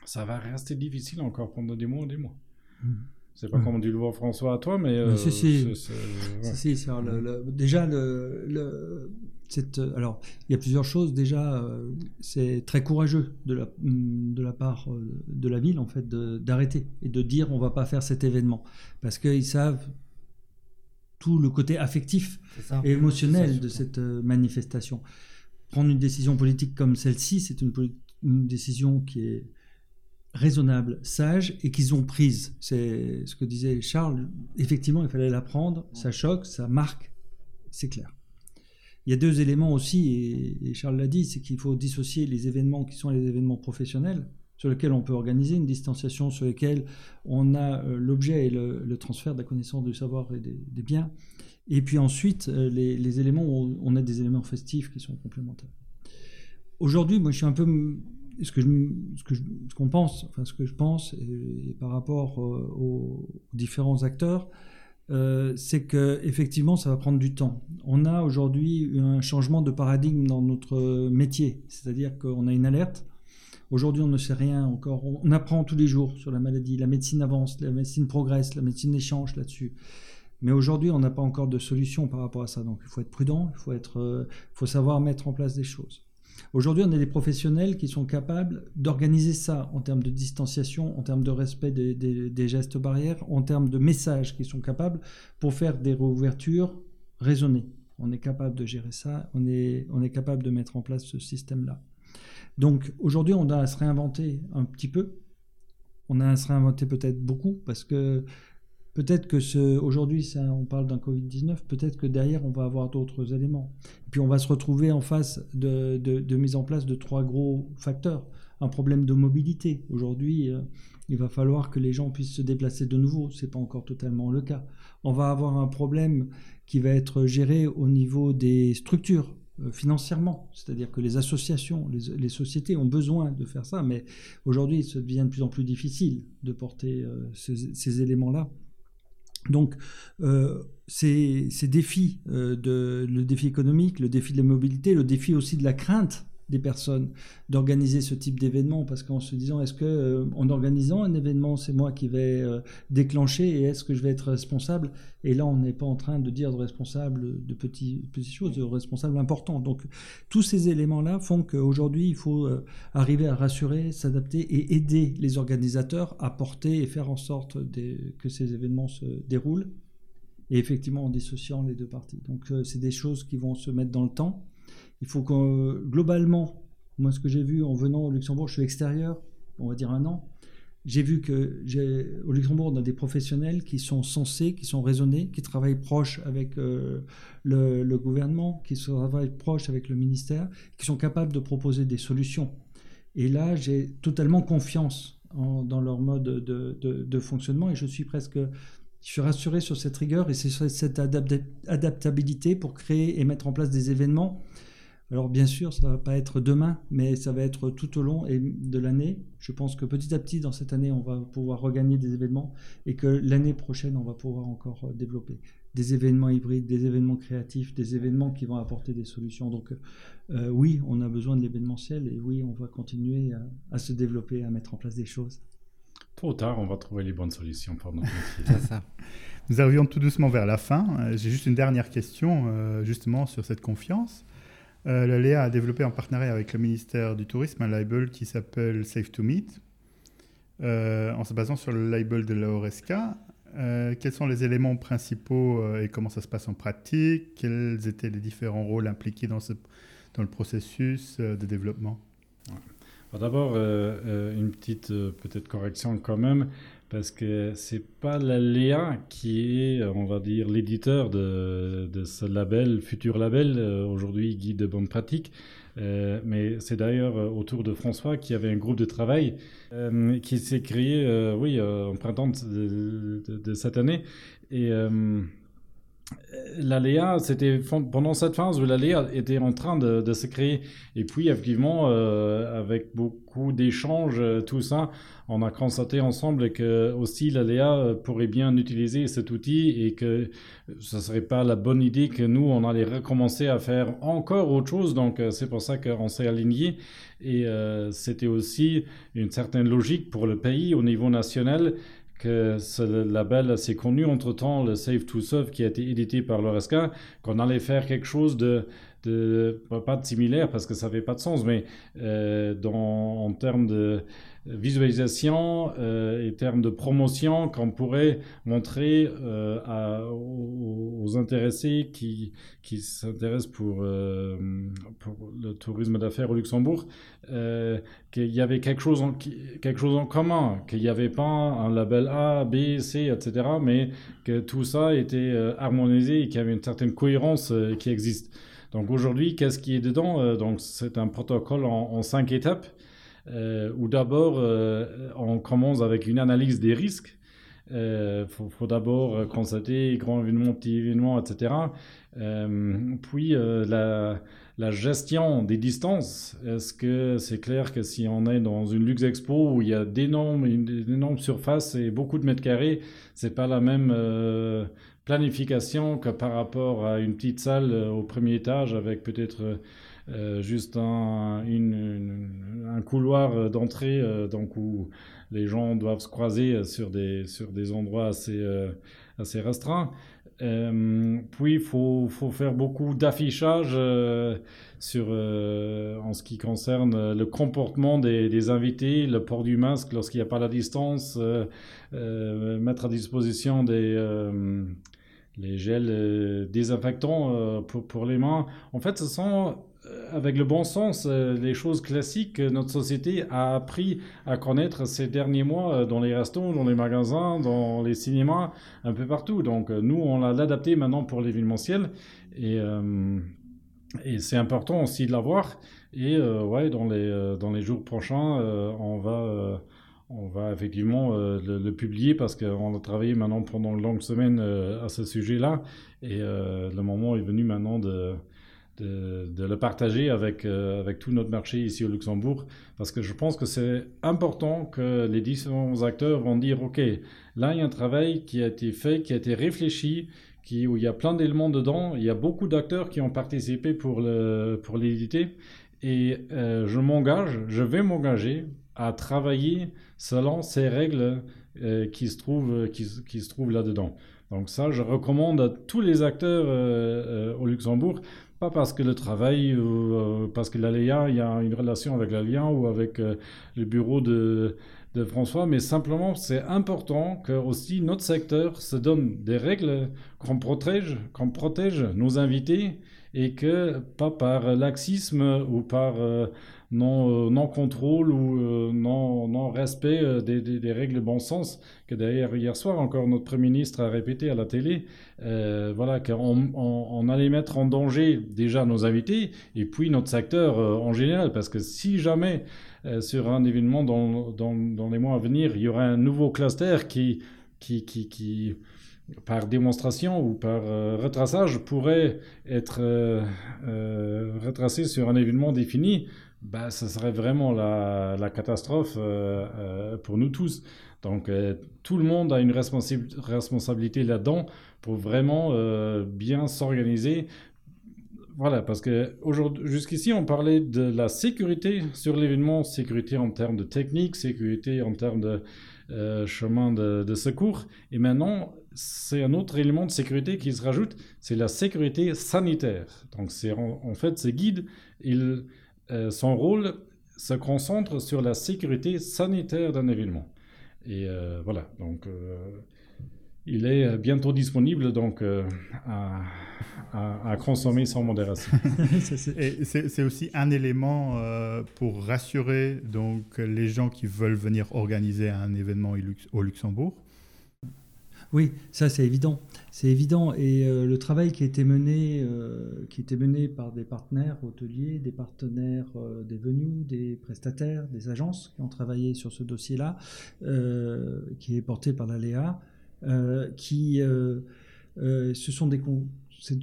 ça va rester difficile encore pendant des mois et des mois. Mmh. C'est pas comme du le François à toi, mais. Euh, si, si. si, si déjà, le, le alors, il y a plusieurs choses. Déjà, euh, c'est très courageux de la, de la part euh, de la ville, en fait, d'arrêter et de dire on va pas faire cet événement. Parce qu'ils savent tout le côté affectif et émotionnel de cette manifestation. Prendre une décision politique comme celle-ci, c'est une, une décision qui est raisonnable, sage et qu'ils ont prise. C'est ce que disait Charles. Effectivement, il fallait la prendre. Ça choque, ça marque, c'est clair. Il y a deux éléments aussi, et, Charles l'a dit, c'est qu'il faut dissocier les événements qui sont les événements professionnels, sur lesquels on peut organiser une distanciation, sur lesquels on a euh, l'objet et le, transfert de la connaissance, du savoir et des, biens. Et puis ensuite, euh, les, éléments on a des éléments festifs qui sont complémentaires. Aujourd'hui, moi, je suis un peu ce que ce qu'on pense, enfin ce que je pense, et, par rapport euh, aux différents acteurs, c'est que effectivement, ça va prendre du temps. on a aujourd'hui un changement de paradigme dans notre métier. C'est-à-dire qu'on a une alerte. Aujourd'hui, on ne sait rien encore. On apprend tous les jours sur la maladie. La médecine avance, la médecine progresse, la médecine échange là-dessus. Mais aujourd'hui, on n'a pas encore de solution par rapport à ça. Donc, il faut être prudent, il faut, être, euh, faut savoir mettre en place des choses. Aujourd'hui, on a des professionnels qui sont capables d'organiser ça en termes de distanciation, en termes de respect des, gestes barrières, en termes de messages qui sont capables pour faire des réouvertures raisonnées. On est capable de gérer ça, on est, on est capable de mettre en place ce système-là. Donc aujourd'hui, on a à se réinventer un petit peu. On a à se réinventer peut-être beaucoup parce que Peut-être que aujourd'hui, on parle d'un Covid-19, peut-être que derrière, on va avoir d'autres éléments. Puis, on va se retrouver en face de, mise en place de trois gros facteurs. Un problème de mobilité. Aujourd'hui, euh, il va falloir que les gens puissent se déplacer de nouveau. Ce n'est pas encore totalement le cas. On va avoir un problème qui va être géré au niveau des structures financièrement, c'est-à-dire que les associations, les, sociétés ont besoin de faire ça, mais aujourd'hui, ça devient de plus en plus difficile de porter euh, ces éléments-là. Donc, euh, ces, défis, euh, le défi économique, le défi de la mobilité, le défi aussi de la crainte des personnes d'organiser ce type d'événement parce qu'en se disant est-ce que euh, en organisant un événement c'est moi qui vais euh, déclencher et est-ce que je vais être responsable? Et là on n'est pas en train de dire de responsable de petites choses de responsable important. Donc tous ces éléments là font qu'aujourd'hui il faut euh, arriver à rassurer s'adapter et aider les organisateurs à porter et faire en sorte que ces événements se déroulent et effectivement en dissociant les deux parties. Donc c'est des choses qui vont se mettre dans le temps il faut que, globalement, moi, ce que j'ai vu en venant au Luxembourg, je suis extérieur, on va dire un an. J'ai vu que au Luxembourg, on a des professionnels qui sont censés, qui sont raisonnés, qui travaillent proche avec euh, le, gouvernement, qui travaillent proche avec le ministère, qui sont capables de proposer des solutions. Et là, j'ai totalement confiance dans leur mode de, de, fonctionnement et je suis presque je suis rassuré sur cette rigueur et c'est cette adaptabilité pour créer et mettre en place des événements alors bien sûr, ça ne va pas être demain, mais ça va être tout au long de l'année. Je pense que petit à petit, dans cette année, on va pouvoir regagner des événements et que l'année prochaine, on va pouvoir encore euh, développer des événements hybrides, des événements créatifs, des événements qui vont apporter des solutions. Donc euh, oui, on a besoin de l'événementiel et oui, on va continuer à, se développer, à mettre en place des choses. Trop tard, on va trouver les bonnes solutions pour notre métier. (laughs) Nous arrivons tout doucement vers la fin. Euh, j'ai juste une dernière question justement sur cette confiance. Euh, Léa a développé en partenariat avec le ministère du Tourisme un label qui s'appelle Safe to Meet, euh, en se basant sur le label de l'ORSK. Euh, quels sont les éléments principaux et comment ça se passe en pratique? Quels étaient les différents rôles impliqués dans, le processus de développement? D'abord, une petite peut-être correction quand même parce que c'est pas la Léa qui est, on va dire, l'éditeur de, ce label, futur label, euh, aujourd'hui guide de bonne pratique. Euh, mais c'est d'ailleurs euh, autour de François qui avait un groupe de travail qui s'est créé, oui, en printemps de, de, cette année. Et l'ALEA, c'était pendant cette phase où l'ALEA était en train de, se créer. Et puis, effectivement, avec beaucoup d'échanges, tout ça, on a constaté ensemble que aussi l'ALEA pourrait bien utiliser cet outil et que ce ne serait pas la bonne idée que nous, on allait recommencer à faire encore autre chose. Donc, euh, c'est pour ça qu'on s'est aligné. Et euh, c'était aussi une certaine logique pour le pays au niveau national que ce label assez connu entre-temps, le Safe to Serve, qui a été édité par l'ORSK, qu'on allait faire quelque chose de, de, pas de similaire parce que ça n'avait pas de sens, mais euh, dans, en termes de visualisation euh, et termes de promotion qu'on pourrait montrer euh, aux, intéressés qui, qui s'intéressent pour, euh, pour le tourisme d'affaires au Luxembourg, euh, qu'il y avait quelque chose en, quelque chose en commun, qu'il n'y avait pas un label A, B, C, etc., mais que tout ça était harmonisé et qu'il y avait une certaine cohérence qui existe. Donc aujourd'hui, qu'est-ce qui est dedans? Donc c'est un protocole en cinq étapes. Euh, où d'abord euh, on commence avec une analyse des risques. Il euh, faut, d'abord constater grand événement, petit événement, etc. puis la, gestion des distances. Est-ce que c'est clair que si on est dans une luxe expo où il y a d'énormes, une énorme surface et beaucoup de mètres carrés, c'est pas la même planification que par rapport à une petite salle au premier étage avec peut-être juste un, un couloir d'entrée donc où les gens doivent se croiser sur des, sur des endroits assez, assez restreints. Euh, puis, il faut, faut, faire beaucoup d'affichage euh, euh, en ce qui concerne le comportement des, des invités, le port du masque lorsqu'il n'y a pas la distance, mettre à disposition des, les gels désinfectants pour, pour, les mains. En fait, ce sont euh, avec le bon sens, euh, les choses classiques que notre société a appris à connaître ces derniers mois euh, dans les restos, dans les magasins, dans les cinémas, un peu partout. Donc nous, on l'a adapté maintenant pour l'événementiel et, et c'est important aussi de l'avoir. Et ouais, dans les, dans les jours prochains, on va on va effectivement le, publier parce qu'on a travaillé maintenant pendant une longue semaine à ce sujet-là. Et le moment est venu maintenant de, de, le partager avec, euh, avec tout notre marché ici au Luxembourg, parce que je pense que c'est important que les différents acteurs vont dire, OK, là, il y a un travail qui a été fait, qui a été réfléchi, qui, où il y a plein d'éléments dedans, il y a beaucoup d'acteurs qui ont participé pour l'éditer, pour et euh, je m'engage, je vais m'engager à travailler selon ces règles euh, qui se trouvent, qui, qui se trouvent là-dedans. Donc ça, je recommande à tous les acteurs au Luxembourg pas parce que le travail, ou euh, parce que l'ALEA, il y a une relation avec l'ALIA ou avec euh, le bureau de, de François, mais simplement c'est important que aussi notre secteur se donne des règles qu'on protège, qu'on protège nos invités et que pas par laxisme ou par euh, non, non contrôle ou non, non respect des, des, des, règles de bon sens que d'ailleurs hier soir encore notre Premier ministre a répété à la télé euh, voilà, qu'on on, allait mettre en danger déjà nos invités et puis notre secteur euh, en général. Parce que si jamais euh, sur un événement dans, dans, dans, les mois à venir, il y aurait un nouveau cluster qui, qui, qui, qui par démonstration ou par retraçage, pourrait être retracé sur un événement défini, bah, ça serait vraiment la, catastrophe pour nous tous. Donc tout le monde a une responsabilité là-dedans pour vraiment euh, bien s'organiser. Voilà, parce que jusqu'ici, on parlait de la sécurité sur l'événement, sécurité en termes de technique, sécurité en termes de euh, chemin de, secours. Et maintenant, c'est un autre élément de sécurité qui se rajoute, c'est la sécurité sanitaire. Donc, c'est en, fait, ce guide, il, euh, son rôle se concentre sur la sécurité sanitaire d'un événement. Et voilà, donc il est euh, bientôt disponible donc euh, à, consommer sans modération. (laughs) c'est aussi un élément euh, pour rassurer donc les gens qui veulent venir organiser un événement au Luxembourg. Oui, ça c'est évident, c'est évident. Et le travail qui a été mené, qui était mené par des partenaires hôteliers, des partenaires des venues, des prestataires, des agences qui ont travaillé sur ce dossier-là, qui est porté par l'ALEA. Euh, qui euh, euh, ce sont des ce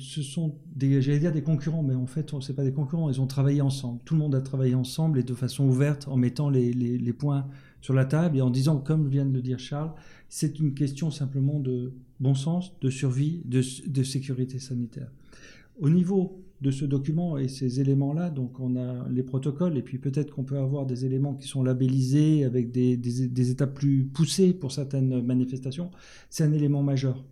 dire des concurrents, mais en fait, c'est pas des concurrents. Ils ont travaillé ensemble. Tout le monde a travaillé ensemble et de façon ouverte, en mettant les, points sur la table et en disant, comme vient de le dire Charles, c'est une question simplement de bon sens, de survie, de, sécurité sanitaire. Au niveau de ce document et ces éléments-là, donc on a les protocoles et puis peut-être qu'on peut avoir des éléments qui sont labellisés avec des, étapes plus poussées pour certaines manifestations, c'est un élément majeur.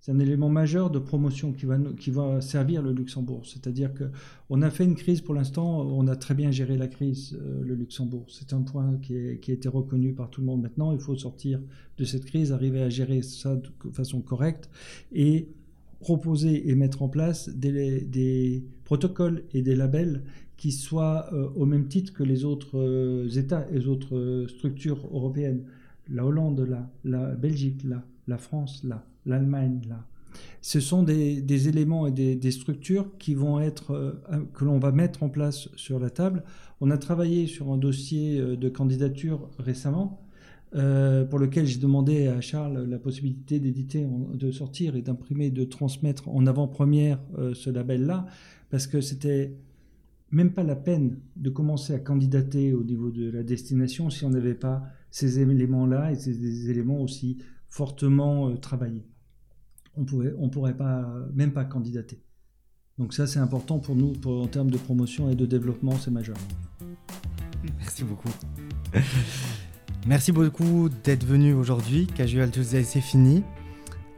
C'est un élément majeur de promotion qui va, qui va servir le Luxembourg. C'est-à-dire qu'on a fait une crise pour l'instant, on a très bien géré la crise, euh, le Luxembourg. C'est un point qui, a été reconnu par tout le monde maintenant. Il faut sortir de cette crise, arriver à gérer ça de façon correcte et proposer et mettre en place des, protocoles et des labels qui soient euh, au même titre que les autres euh, États et les autres structures européennes. La Hollande là, la Belgique là, la France là, l'Allemagne là. Ce sont des, éléments et des, structures qui vont être, que l'on va mettre en place sur la table. On a travaillé sur un dossier de candidature récemment euh, pour lequel j'ai demandé à Charles la possibilité d'éditer, de sortir et d'imprimer, de transmettre en avant-première euh, ce label-là, parce que c'était même pas la peine de commencer à candidater au niveau de la destination si on n'avait pas ces éléments-là et ces éléments aussi fortement euh, travaillés. On pouvait, pourrait pas, même pas candidater. Donc ça, c'est important pour nous, en termes de promotion et de développement, c'est majeur. Merci beaucoup. Merci beaucoup d'être venu aujourd'hui. Casual Tuesday, c'est fini.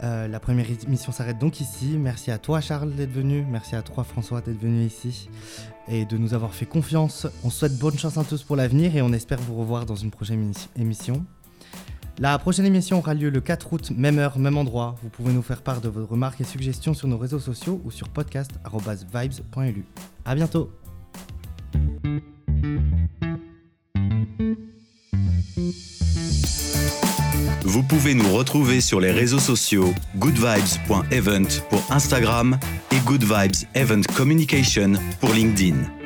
Euh, la première émission s'arrête donc ici. Merci à toi Charles d'être venu. Merci à toi François d'être venu ici et de nous avoir fait confiance. On souhaite bonne chance à tous pour l'avenir et on espère vous revoir dans une prochaine émission. La prochaine émission aura lieu le 4 août, même heure, même endroit. Vous pouvez nous faire part de vos remarques et suggestions sur nos réseaux sociaux ou sur podcast.vibes.lu. A bientôt! Vous pouvez nous retrouver sur les réseaux sociaux goodvibes.event pour Instagram et Good Vibes Event Communication pour LinkedIn.